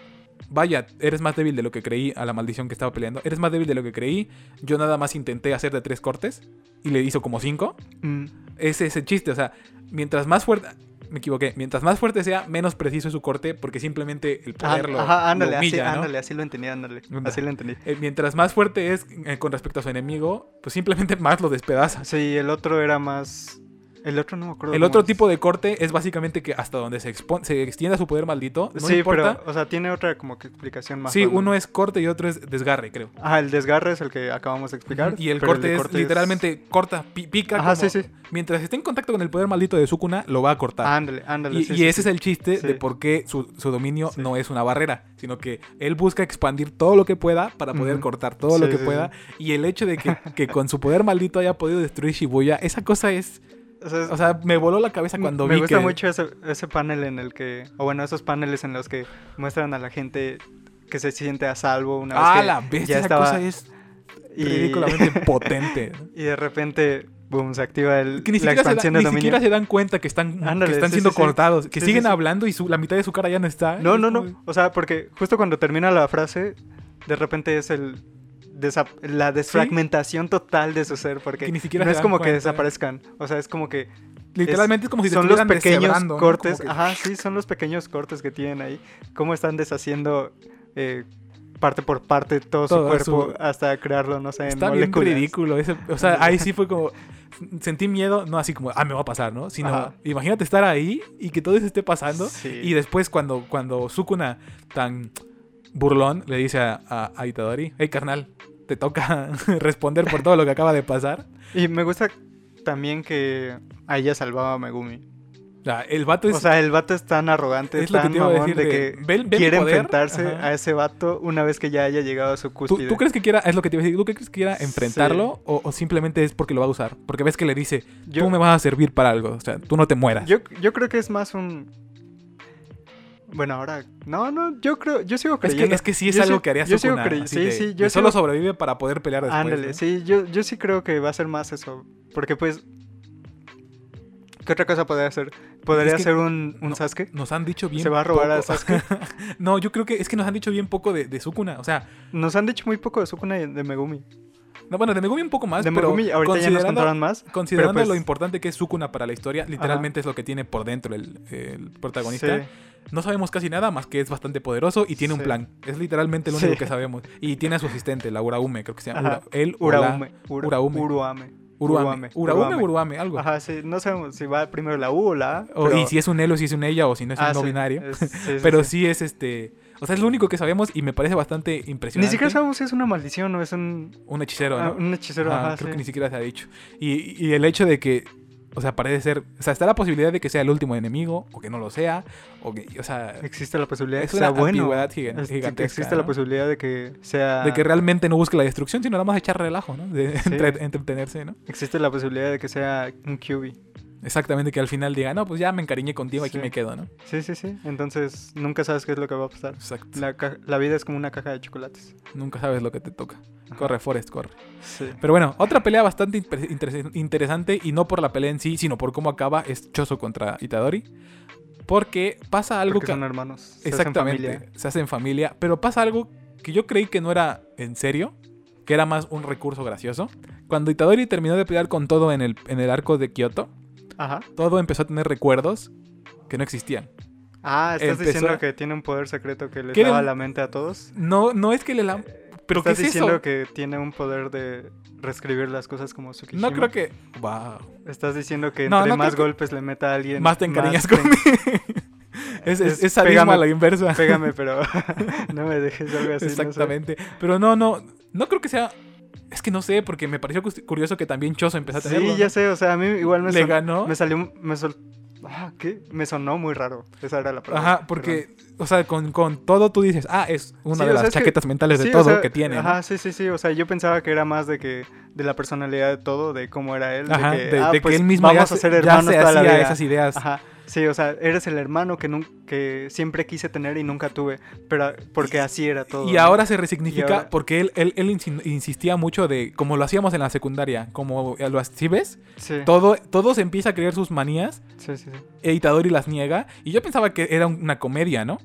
vaya, eres más débil de lo que creí a la maldición que estaba peleando, eres más débil de lo que creí, yo nada más intenté hacer de tres cortes y le hizo como cinco. Mm. Ese es el chiste, o sea, mientras más fuerte, me equivoqué, mientras más fuerte sea, menos preciso es su corte porque simplemente el Ah, poder lo, Ajá, ándale, lo humilla, así, ¿no? ándale, así lo entendí, ándale. Así lo entendí. Eh, mientras más fuerte es eh, con respecto a su enemigo, pues simplemente más lo despedaza. Sí, el otro era más El otro no me acuerdo. El otro es. tipo de corte es básicamente que hasta donde se, se extienda su poder maldito, no sí, importa. pero, o sea, tiene otra como que explicación más. sí, uno es corte y otro es desgarre, creo. Ah, el desgarre es el que acabamos de explicar. Y el corte, es literalmente corta, pi- pica. Ajá, como- sí, sí. Mientras esté en contacto con el poder maldito de Sukuna, lo va a cortar. Ándale, ándale. y sí, y sí, ese sí. es el chiste de por qué su, su dominio no es una barrera, sino que él busca expandir todo lo que pueda para poder cortar todo lo que pueda. Y el hecho de que, que con su poder maldito haya podido destruir Shibuya, esa cosa es... O sea, es- O sea, me voló la cabeza cuando me vi gusta que... mucho ese, ese panel en el que, o bueno, esos paneles en los que muestran a la gente que se siente a salvo una vez Ah, que la bestia, ya esa estaba cosa es y, ridículamente potente. y de repente, boom, se activa el, Que ni la da- expansión ni de dominio. siquiera se dan cuenta que están, que Ándale, están sí, siendo sí, sí. cortados, que siguen hablando y su, la mitad de su cara ya no está. No, no, no. O sea, porque justo cuando termina la frase, de repente es el la desfragmentación total de su ser, porque Que ni siquiera no es como que desaparezcan. O sea, es como que Literalmente es, como si te son los pequeños cortes. Que- Ajá, sí, son los pequeños cortes que tienen ahí. Cómo están deshaciendo eh, parte por parte todo, Todo su cuerpo su- hasta crearlo, no sé, en Está bien moléculas. ridículo. ese- o sea, ahí sí fue como. Sentí miedo, no así como, ah, me va a pasar, ¿no? Sino, Ajá. imagínate estar ahí y que todo eso esté pasando. Sí. Y después, cuando, cuando Sukuna, tan burlón, le dice a, a, a Itadori: Hey, carnal, te toca responder por todo lo que acaba de pasar. Y me gusta también que a ella salvaba a Megumi. O sea, el vato es. o sea, el vato es tan arrogante, es tan mamón de de, que ve ve quiere poder, enfrentarse ajá. a ese vato una vez que ya haya llegado a su ¿Tú, cúspide. tú crees que quiera, es lo que te iba a decir, ¿tú crees que quiera enfrentarlo o, o simplemente es porque lo va a usar? Porque ves que le dice, Yo- tú me vas a servir para algo, o sea, tú no te mueras. Yo, yo creo que es más un. Bueno, ahora. No, no, yo creo. Yo sigo es, creyendo. que, es que sí es yo algo sigo- que haría yo sigo Sukuna. crey- así Sí, de- sí, solo sobrevive para poder pelear después. Ándale, ¿no? sí, yo, yo sí creo que va a ser más eso. Porque pues. ¿Qué otra cosa podría hacer? ¿Podría Es ser un, un no, Sasuke? Nos han dicho bien ¿Se va a robar a. Sasuke? no, yo creo que es que nos han dicho bien poco de, de Sukuna. O sea, Nos han dicho muy poco de Sukuna y de Megumi. No, bueno, de Megumi un poco más, de pero Megumi ahorita ya nos considerando, contaron más. considerando pero pues- lo importante que es Sukuna para la historia, literalmente es lo que tiene por dentro el, el protagonista. Sí. No sabemos casi nada más que es bastante poderoso y tiene un plan. Es literalmente lo único Sí. que sabemos. Y tiene a su asistente, la Uraume, creo que se llama. Ura- la- Uraume. Ura- Uraume. Uruame. Uruame. Uraume o Uruame, algo. Ajá, sí. No sabemos si va primero la U o la A. O- Y si es un él o si es un ella o si no es Ah, un no binario. es- Pero sí es este. O sea, es lo único que sabemos y me parece bastante Ni impresionante. siquiera sabemos si es una maldición o es un, Un hechicero, ah, ¿no? un hechicero. Ajá, Ajá, creo sí. que ni siquiera se ha dicho. Y, y el hecho de que, o sea, parece ser, o sea, está la posibilidad de que sea el último enemigo o que no lo sea, o que, o sea, Existe la posibilidad de es que sea bueno. ambigüedad gigan- Es- gigantesca. Existe la posibilidad de que sea. de que realmente no busque la destrucción, sino nada más echar relajo, ¿no? De Sí. entre- entretenerse, ¿no? Existe la posibilidad de que sea un QB. Exactamente, que al final diga, no, pues ya me encariñé contigo, aquí Sí. me quedo, ¿no? Sí, sí, sí. Entonces nunca sabes qué es lo que va a pasar. Exacto. La, la vida es como una caja de chocolates. Nunca sabes lo que te toca. Ajá. Corre, Forrest, corre. Sí. Pero bueno, otra pelea bastante interes- interesante y no por la pelea en sí, sino por cómo acaba es Choso contra Itadori. Porque pasa algo Porque que... son hermanos. se hacen Exactamente, familia. se familia, pero pasa algo que yo creí que no era en serio, que era más un recurso gracioso. Cuando Itadori terminó de pelear con todo en el, en el arco de Kioto, Ajá. todo empezó a tener recuerdos que no existían. Ah, estás Empezó diciendo a- que tiene un poder secreto que le ¿Qué lava la mente a todos. No, no es que le la... Pero ¿qué estás es diciendo eso? que tiene un poder de reescribir las cosas como Tsukishima. No creo que... Wow. Estás diciendo que No, entre no más que- golpes le meta a alguien. Más te encariñas conmigo. es, es, Es pégame- a la inversa. Pégame, pero no me dejes algo así. no sé. Exactamente. Pero no, no, no creo que sea... Es que no sé, porque me pareció curioso que también Choso empezó a tenerlo. Sí, ¿no? ya sé, o sea, a mí igual me, Le ganó. me salió, me sol- ah, ¿qué? Me sonó muy raro. Esa era la palabra. Ajá, porque, o sea, con, con todo tú dices, ah, es una Sí, de sea, las que- chaquetas mentales de Sí, o todo sea, que tiene. ¿no? Ajá, sí, sí, sí. O sea, yo pensaba que era más de que de la personalidad de todo, de cómo era él. Ajá, de que, de, ah, de que pues, él mismo vamos ya, a se- ser ya se toda la vida. esas ideas. Ajá. Sí, o sea, eres el hermano que, nun- que siempre quise tener y nunca tuve, pero porque así era todo. Y ahora se resignifica Y ahora- porque él, él, él insi- insistía mucho de, como lo hacíamos en la secundaria, como lo ¿sí ves? Sí, Todo, todo se empieza a creer sus manías, sí, sí. sí. e Itadori las niega, y yo pensaba que era una comedia, ¿no?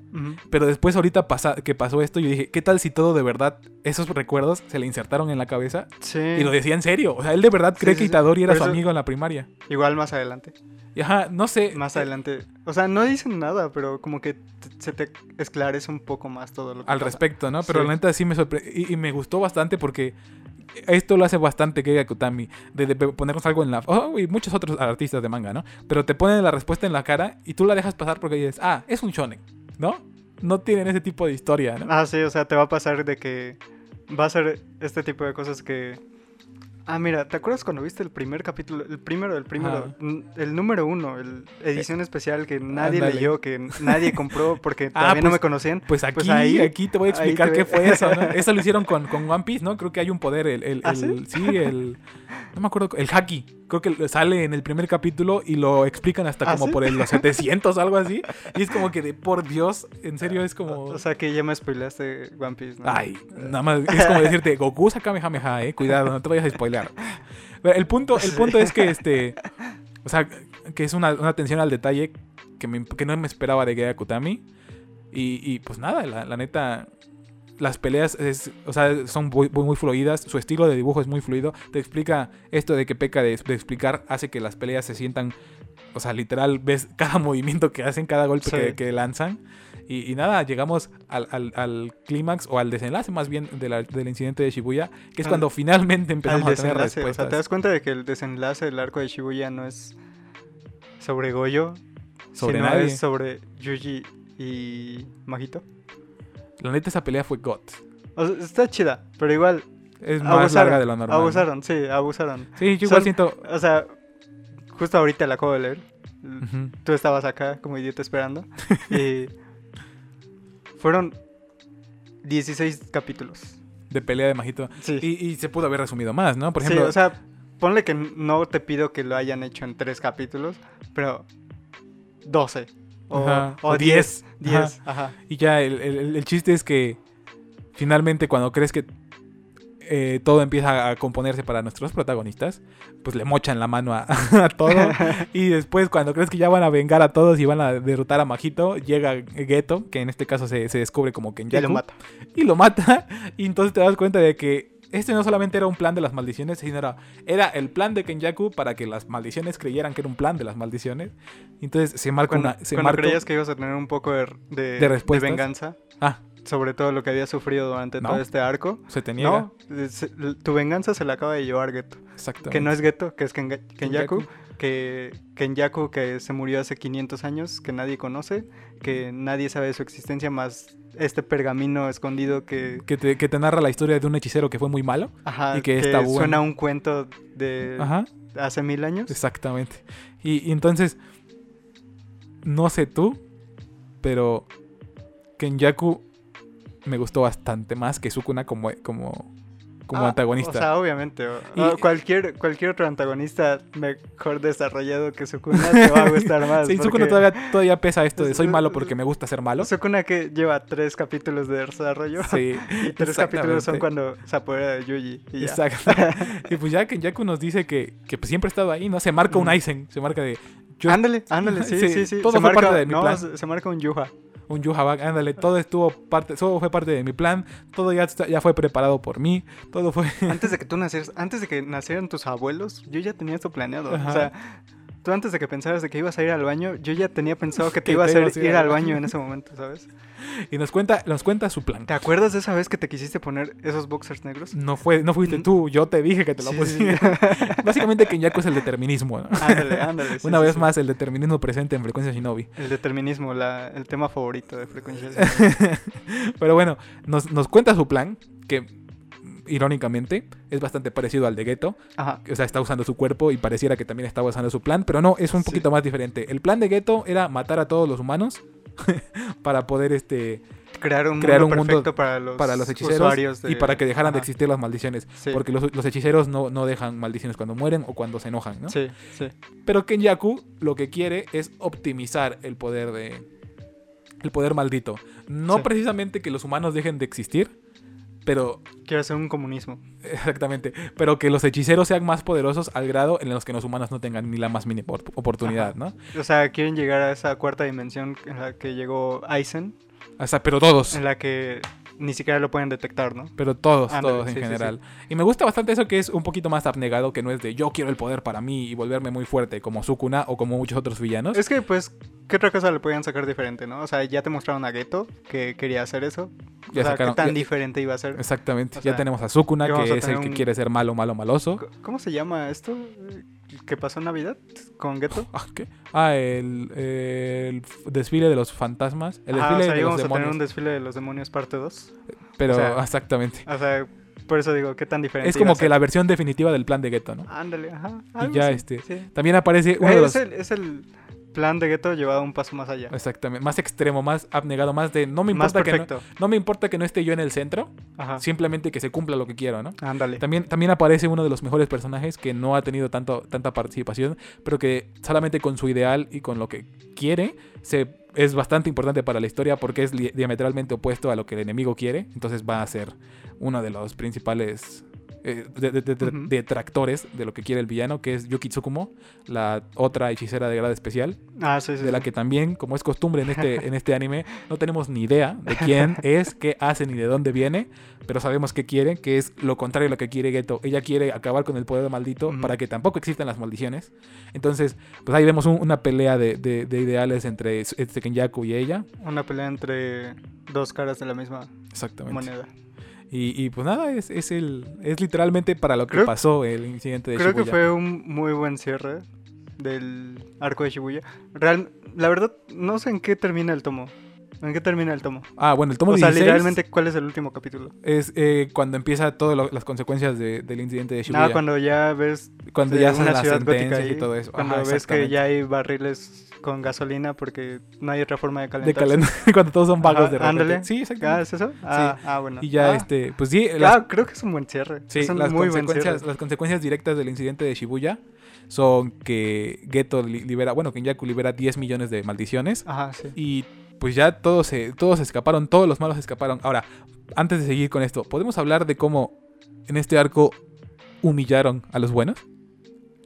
Pero después ahorita pasa, que pasó esto, yo dije, ¿qué tal si todo de verdad, esos recuerdos se le insertaron en la cabeza? Sí. Y lo decía en serio, o sea, él de verdad cree que. Itadori era Pero su eso- amigo en la primaria. Igual más adelante. Y ajá, no sé. Más adelante. O sea, no dicen nada, pero como que se te esclarece un poco más todo lo que al pasa. respecto, ¿no? Pero Sí. la neta sí me sorprendió y, y me gustó bastante porque esto lo hace bastante que Akutami, de, de ponernos algo en la... Oh, y muchos otros artistas de manga, ¿no? Pero te ponen la respuesta en la cara y tú la dejas pasar porque dices, ah, es un shonen, ¿no? No tienen ese tipo de historia, ¿no? Ah, sí, o sea, te va a pasar de que va a ser este tipo de cosas que... Ah, mira, ¿te acuerdas cuando viste el primer capítulo? El primero, el primero, el número uno, el edición especial que nadie leyó, que nadie compró porque Ah, todavía no pues- me conocían. Pues aquí, Pues ahí- aquí te voy a explicar qué fue eso, ¿no? Eso lo hicieron con, con One Piece, ¿no? Creo que hay un poder, el... el, ¿Ah, el- sí? el... No me acuerdo, el Haki. Creo que sale en el primer capítulo y lo explican hasta ¿Ah, como sí? por el, los 700 o algo así. Y es como que, de, por Dios, en serio es como... O sea, que ya me spoileaste One Piece, ¿no? Ay, nada más es como decirte, Goku saca Kamehameha, eh, cuidado, no te vayas a spoilear. Pero El punto, el Sí. punto es que este, o sea, que es una, una atención al detalle que, me- que no me esperaba de Gea Kutami. Y, y, pues nada, la, la neta, las peleas es, o sea, son muy, muy, fluidas, su estilo de dibujo es muy fluido, te explica esto de que peca de, de explicar, hace que las peleas se sientan, o sea, literal, ves cada movimiento que hacen, cada golpe Sí. que, que lanzan. Y, y nada, llegamos al, al- al clímax o al desenlace más bien de la- del incidente de Shibuya, que es Al- cuando finalmente Al empezamos a tener desenlace, o respuestas. sea, ¿te das cuenta de que el desenlace del arco de Shibuya no es sobre Goyo? Sobre sino nadie. es sobre Yuji y Majito. La neta, esa pelea fue. O sea, está chida, pero igual Es más abusaron. larga de lo normal. ¿no? Abusaron, sí, abusaron. Sí, yo igual Son- siento. O sea, justo ahorita la acabo de leer. Tú estabas acá como idiota esperando. y fueron 16 capítulos. De pelea de Majito. Sí. Y, y se pudo haber resumido más, ¿no? Por Sí, ejemplo, o sea, ponle que no te pido que lo hayan hecho en tres capítulos, pero 12. O, Ajá, o o 10. 10, 10, ajá. y ya el, el- el chiste es que finalmente cuando crees que eh, todo empieza a componerse para nuestros protagonistas, pues le mochan la mano a, a todo. y después cuando crees que ya van a vengar a todos y van a derrotar a Majito, llega Geto, que en este caso se, se descubre como Kenyaku. Y lo mata. y lo mata. Y entonces te das cuenta de que este no solamente era un plan de las maldiciones, sino era, era el plan de Kenyaku para que las maldiciones creyeran que era un plan de las maldiciones. Entonces se marca Cuando, una. Se cuando marca- creías que ibas a tener un poco de, de, De venganza Ah, sobre todo lo que había sufrido durante No. todo este arco. se te niega. No, tu venganza se la acaba de llevar Geto. Exactamente. Que no es Geto, que es Kenga- Kenyaku. Kenyaku. Que Kenyaku que se murió hace 500 años, que nadie conoce, que nadie sabe de su existencia más este pergamino escondido que, Que te, que te narra la historia de un hechicero que fue muy malo. ajá, Y que está bueno. suena a un cuento de Ajá, hace mil años. exactamente. Y, y entonces, no sé tú, pero Kenyaku me gustó bastante más que Sukuna como, como, como Ah, antagonista. O sea, obviamente. Y- o cualquier, cualquier otro antagonista mejor desarrollado que Sukuna te va a gustar más. Sí, porque Sukuna todavía, todavía pesa esto de soy malo porque me gusta ser malo. Sukuna que lleva tres capítulos de desarrollo. Sí, Y tres capítulos son cuando se apodera de Yuji. Y ya. Exacto. y pues ya Kenyaku nos dice que, que pues siempre ha estado ahí, ¿no? Se marca un. Aizen, se marca de yo- Ándale, ándale, sí, Sí, sí, sí. todo se marca, parte de mi no, plan. Se, se marca un Yuha. Un Yuhabak, ándale, todo estuvo parte, todo fue parte de mi plan, todo ya, ya fue preparado por mí, todo fue... Antes de que tú nacieras, antes de que nacieran tus abuelos, yo ya tenía esto planeado. Ajá. O sea, tú antes de que pensaras de que ibas a ir al baño, yo ya tenía pensado que te ibas a ir, al baño en ese momento, ¿sabes? y nos cuenta, nos cuenta su plan. ¿Te acuerdas de esa vez que te quisiste poner esos boxers negros? No fue, no fuiste tú, yo te dije que te lo Sí, sí, pusiera. Básicamente Kenyaku es el determinismo, ¿no? Ándale, ándale. sí, Una sí, vez sí. más el determinismo presente en frecuencia Shinobi. El determinismo, la, el tema favorito de frecuencia. Pero bueno, nos, nos cuenta su plan, que irónicamente es bastante parecido al de Geto. Ajá. O sea, está usando su cuerpo y pareciera que también está usando su plan, pero no, es un Sí. poquito más diferente. El plan de Geto era matar a todos los humanos para poder este Crear un Crear mundo un mundo perfecto para los, para los hechiceros usuarios de- y para que dejaran de existir las maldiciones. Sí. Porque los, los hechiceros no, no dejan maldiciones cuando mueren o cuando se enojan, ¿no? Sí, sí. Pero Kenyaku lo que quiere es optimizar el poder de. El poder maldito. No Sí. precisamente que los humanos dejen de existir, pero. Quiero hacer un comunismo. Exactamente. Pero que los hechiceros sean más poderosos al grado en los que los humanos no tengan ni la más mínima op- oportunidad, Ajá. ¿no? O sea, quieren llegar a esa cuarta dimensión en la que llegó Aizen, O sea, pero todos. en la que ni siquiera lo pueden detectar, ¿no? Pero todos, todos en sí, sí, general. Y me gusta bastante eso que es un poquito más abnegado, que no es de yo quiero el poder para mí y volverme muy fuerte, como Sukuna o como muchos otros villanos. Es que, pues, ¿qué otra cosa le podían sacar diferente, no? O sea, ya te mostraron a Geto que quería hacer eso. O Ya sea, sacaron- ¿qué tan ya- diferente iba a ser? Exactamente. O ya tenemos a Sukuna, que es el que un- quiere ser malo, malo, maloso. ¿Cómo se llama esto? ¿Qué pasó en Navidad con Geto? Ah, ¿qué? Ah, el, el desfile de los fantasmas. El Ajá, desfile o sea, de los a tener un desfile de los demonios parte 2. Pero o sea, exactamente. O sea, por eso digo, ¿qué tan diferente Es como que la versión definitiva del plan de Geto, ¿no? Ándale, ajá. Y ya así, este. sí. También aparece uno Eh, de es, los. el, es el plan de Geto llevado un paso más allá. Exactamente. Más extremo, más abnegado, más de no me Más importa que no, no me importa que no esté yo en el centro, Ajá. simplemente que se cumpla lo que quiero, ¿no? Ándale. También, también aparece uno de los mejores personajes que no ha tenido tanto, tanta participación, pero que solamente con su ideal y con lo que quiere se, es bastante importante para la historia porque es diametralmente opuesto a lo que el enemigo quiere. Entonces va a ser uno de los principales eh, de- detractores de lo que quiere el villano, que es Yuki Tsukumo, la otra hechicera de grado especial, Ah, sí, sí. de la sí. que también, como es costumbre en este, en este anime, no tenemos ni idea de quién es, qué hace ni de dónde viene, pero sabemos qué quiere, que es lo contrario a lo que quiere Geto. Ella quiere acabar con el poder maldito para que tampoco existan las maldiciones. Entonces, pues ahí vemos un- una pelea de, de- de ideales entre este Kenyaku y ella. Una pelea entre dos caras de la misma Exactamente. moneda. Y, y, pues nada, es, es, el, es literalmente para lo que Creo- pasó el incidente de Creo que Shibuya. fue un muy buen cierre del arco de Shibuya. Real, la verdad, no sé en qué termina el tomo. ¿En qué termina el tomo? Ah, bueno, el tomo o sea, 16 literalmente, ¿cuál es el último capítulo? es eh, cuando empieza todas las consecuencias de- del incidente de Shibuya. Nada, cuando ya ves Cuando de ya son una las sentencias y todo eso. Cuando Ajá, ves que ya hay barriles con gasolina porque no hay otra forma de de calentar. calen- cuando todos son vagos Ajá, de repente. ándale. Sí, Ah, exactamente. ¿es eso? Ah, ah, bueno. Y ya Ah, este, pues sí, las, ah, creo que es un buen cierre. sí, es un las muy consecuencias, las consecuencias directas del incidente de Shibuya son que Geto li- libera, bueno, Kenyaku libera 10 millones de maldiciones Ajá, sí. y pues ya todos se, todos escaparon, todos los malos escaparon. Ahora, antes de seguir con esto, ¿podemos hablar de cómo en este arco humillaron a los buenos?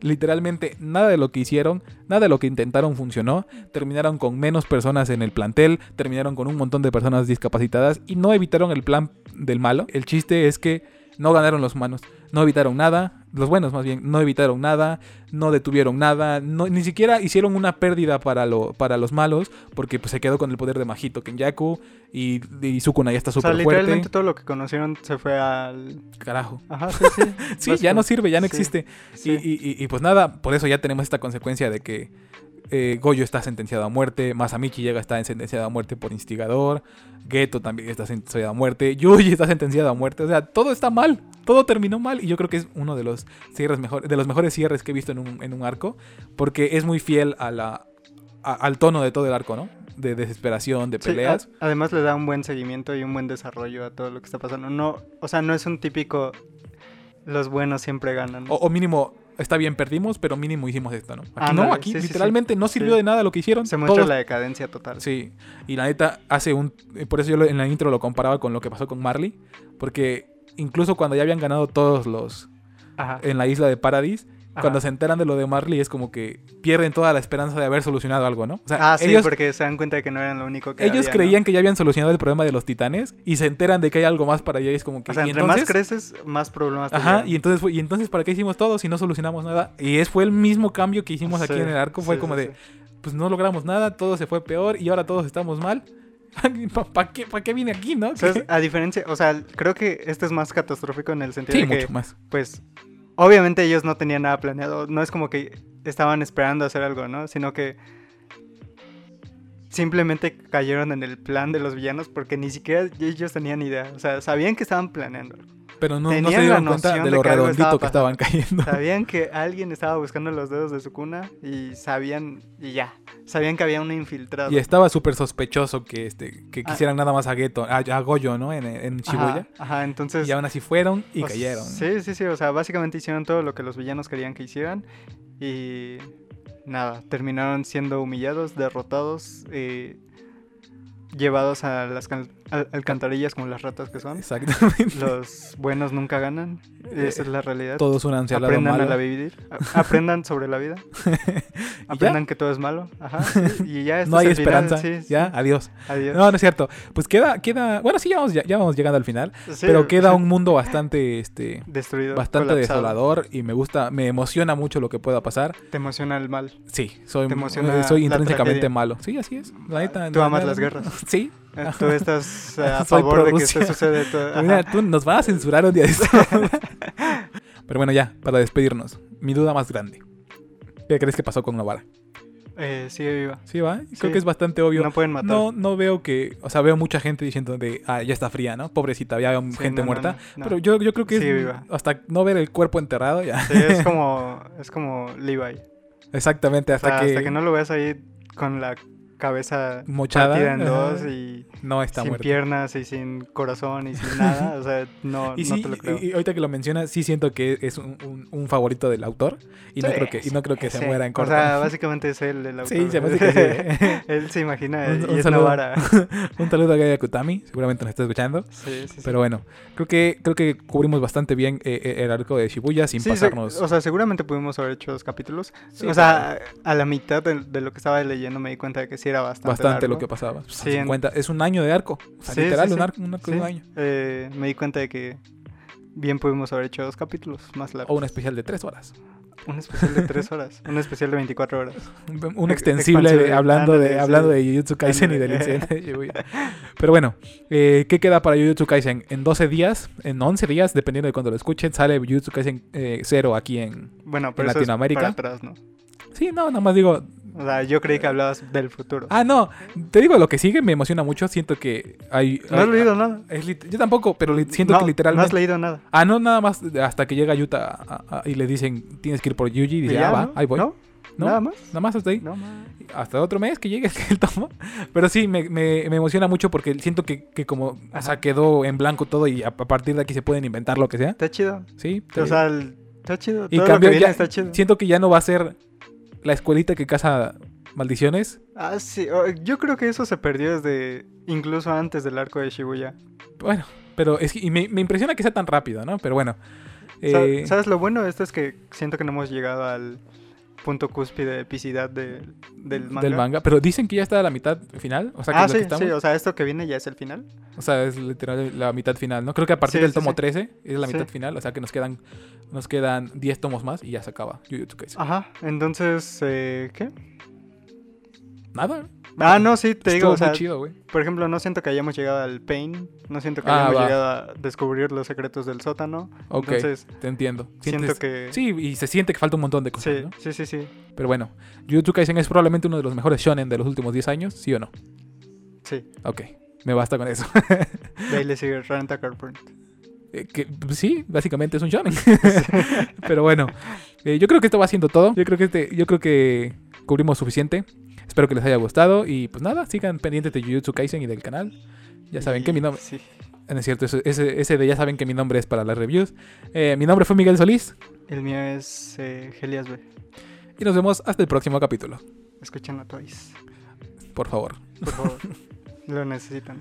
Literalmente nada de lo que hicieron, nada de lo que intentaron funcionó. Terminaron con menos personas en el plantel, terminaron con un montón de personas discapacitadas y no evitaron el plan del malo. El chiste es que no ganaron los humanos, no evitaron nada, los buenos más bien, no evitaron nada, no detuvieron nada, no, ni siquiera hicieron una pérdida para, lo, para los malos, porque pues, se quedó con el poder de Majito Kenyaku y, y Sukuna ya está O sea, súper literalmente fuerte. todo lo que conocieron se fue al... Carajo. Ajá, sí, sí. Sí, ya no sirve, ya no Sí, existe. sí. Y, y- y- y, pues nada, por eso ya tenemos esta consecuencia de que eh, Goyo está sentenciado a muerte, Masamichi llega está sentenciado a muerte por instigador, Geto también está sentenciado a muerte, Yuji está sentenciado a muerte, o sea, todo está mal, todo terminó mal y yo creo que es uno de los cierres mejor, de los mejores cierres que he visto en un, en un arco, porque es muy fiel a la, a- al tono de todo el arco, ¿no? De desesperación, de Sí, peleas. a- además le da un buen seguimiento y un buen desarrollo a todo lo que está pasando. No, o sea, no es un típico los buenos siempre ganan. O, o mínimo, está bien, perdimos, pero mínimo hicimos esto, ¿no? Aquí Ándale, no, aquí sí, sí, sí. literalmente no sirvió de nada lo que hicieron. Se muestra todos la decadencia total. Sí, y la neta hace un... Por eso yo en la intro lo comparaba con lo que pasó con Marley, porque incluso cuando ya habían ganado todos los Ajá. en la isla de Paradis, ajá. cuando se enteran de lo de Marley es como que pierden toda la esperanza de haber solucionado algo, ¿no? O sea, Ah, sí, ellos, porque se dan cuenta de que no eran lo único que ellos había, ¿no? creían que ya habían solucionado el problema de los titanes y se enteran de que hay algo más para allá y es como que... O sea, ¿y entre entonces? más creces, más problemas Ajá, y entonces, fue- y entonces ¿para qué hicimos todo si no solucionamos nada? Y es, fue el mismo cambio que hicimos aquí en el arco, fue sí, como de, pues no logramos nada, todo se fue peor y ahora todos estamos mal. ¿Para qué, pa' qué vine aquí, no? ¿Sabes? A diferencia, o sea, creo que este es más catastrófico en el sentido de que, mucho más. pues, obviamente ellos no tenían nada planeado. No es como que estaban esperando hacer algo, ¿no? Sino que simplemente cayeron en el plan de los villanos porque ni siquiera ellos tenían idea. O sea, sabían que estaban planeando. Pero no, no se dieron cuenta de lo redondito estaba que estaban cayendo. Sabían que alguien estaba buscando los dedos de su cuna y sabían, y ya, sabían que había un infiltrado. Y estaba súper sospechoso que este que Ah. quisieran nada más a Geto, a, a Goyo, ¿no? En, en Shibuya. Ajá, ajá, entonces... Y aún así fueron y cayeron. Sí, sí, sí, o sea, básicamente hicieron todo lo que los villanos querían que hicieran y nada, terminaron siendo humillados, derrotados, eh, llevados a las al- alcantarillas como las ratas que son. Exactamente. Los buenos nunca ganan. Esa es la realidad. Todos unanse al lado Aprendan a malo. la vivir. a- Aprendan sobre la vida. ¿Y Aprendan que todo es malo. Ajá. Y ya este No hay es el final, esperanza. sí, sí. Ya, adiós. Adiós. No, no es cierto. Pues queda, queda. Bueno, sí, ya vamos, ya, ya vamos llegando al final. Sí, pero queda un mundo bastante, este, destruido. bastante colapsado. desolador y me gusta, me emociona mucho lo que pueda pasar. Te emociona el mal. Sí, soy, eh, soy intrínsecamente malo. Sí, así es. La neta, Tú amas las guerras. Sí. Tú estás a Soy favor de que esto sucede. todo-. Mira, tú nos vas a censurar un día de esto. Pero bueno, ya, para despedirnos. Mi duda más grande. ¿Qué crees que pasó con Novara? Eh, sigue viva. Sí, va. Creo Sí. que es bastante obvio. No pueden matar. No, no veo que, o sea, veo mucha gente diciendo de, ah, ya está fría, ¿no? Pobrecita, había Sí, gente no, muerta. no, no. Pero yo, yo creo que Sigue es viva. hasta no ver el cuerpo enterrado ya. Sí, es como, es como Levi. Exactamente, O hasta, sea, que, hasta que no lo veas ahí con la cabeza mochada partida en dos y no está sin muerto. piernas y sin corazón y sin nada. O sea, no, Y no sí, te lo creo. y, y ahorita que lo mencionas, sí siento que es un, un- un favorito del autor y no Sí, creo que, y no creo que se muera en O corto. sea, básicamente es él el autor. sí, se que. ¿eh? él se imagina Un- y un es saludo. Novara. un saludo a Gaya Kutami, seguramente nos está escuchando. Sí, sí. Pero bueno, creo que creo que cubrimos bastante bien eh, eh, el arco de Shibuya sin se- pasarnos. o sea, seguramente pudimos haber hecho dos capítulos. O sea, a la mitad de, de lo que estaba leyendo me di cuenta de que sí era bastante. bastante lo que pasaba. Sí, en- 50 es un año de arco. O sea, Sí, literal, sí, un arco, un arco de un año. eh, me di cuenta de que bien pudimos haber hecho dos capítulos más largos. O un especial de tres horas. Un especial de tres horas. un especial de 24 horas. Un- Un Ex- extensible de- hablando, de, sí. hablando de Jujutsu Kaisen y del incidente de. Pero bueno, eh, ¿qué queda para Jujutsu Kaisen? En 12 días, en 11 días, dependiendo de cuando lo escuchen, sale Jujutsu Kaisen 0 aquí en... Bueno, pero eso Latinoamérica? es para atrás, ¿no? Sí, no, nada más digo... O sea, yo creí que hablabas del futuro. Ah, no, te digo, lo que sigue me emociona mucho. Siento que hay... no has hay- leído nada. es lit- yo tampoco, pero siento No, que No literalmente... has leído nada. Ah, no, nada más hasta que llega Yuta a- a- y le dicen, tienes que ir por Yuji. Y ¿Y dice, ya, ah, va, no? ahí voy. ¿No? ¿No? ¿Nada más? Nada más hasta ahí. No más. Hasta otro mes que llegue el tomo. Pero sí, me, me- me emociona mucho porque siento que, que como, o sea, quedó en blanco todo y a, a partir de aquí se pueden inventar lo que sea. Está chido. Sí. O te- sea, el- está chido. y Todo cambio, lo que viene ya, está chido. siento que ya no va a ser la escuelita que caza maldiciones. Ah, sí. o- Yo creo que eso se perdió desde incluso antes del arco de Shibuya. Bueno, pero es que, y me, me impresiona que sea tan rápido, ¿no? Pero bueno. Eh, ¿Sabes lo bueno de esto? Es que siento que no hemos llegado al punto cúspide de epicidad de- del manga. Del manga. Pero dicen que ya está a la mitad final. O sea, que ah, es sí, que estamos. sí. O sea, esto que viene ya es el final. O sea, es literal la mitad final, ¿no? Creo que a partir Sí, del sí, tomo sí. 13 es la mitad final, o sea que nos quedan nos quedan 10 tomos más y ya se acaba Jujutsu Kaisen. Ajá. Entonces, eh, ¿qué? Nada. Ah, no, sí, te digo. O sea, muy chido, güey. por ejemplo, no siento que hayamos llegado al pain. No siento que Ah, hayamos va. llegado a descubrir los secretos del sótano. Ok, Entonces, te entiendo. siento Sientes- que. Sí, y se siente que falta un montón de cosas, sí, ¿no? sí, sí, sí. Pero bueno, Jujutsu Kaisen es probablemente uno de los mejores shonen de los últimos 10 años, ¿sí o no? Sí. Ok, me basta con eso. De ahí le sigue Renta Carpent. Eh, que, pues, sí, básicamente es un shonen. Pero bueno, eh, yo creo que esto va siendo todo. Yo creo que este, yo creo que cubrimos suficiente. Espero que les haya gustado y pues nada, sigan pendientes de Jujutsu Kaisen y del canal. Ya saben que mi nombre, Sí. no es cierto, ese, ese, de ya saben que mi nombre es para las reviews. Eh, mi nombre fue Miguel Solís El mío es eh, Helias B. y nos vemos hasta el próximo capítulo. Escuchen a Twice. Por favor. Por favor. Lo necesitan.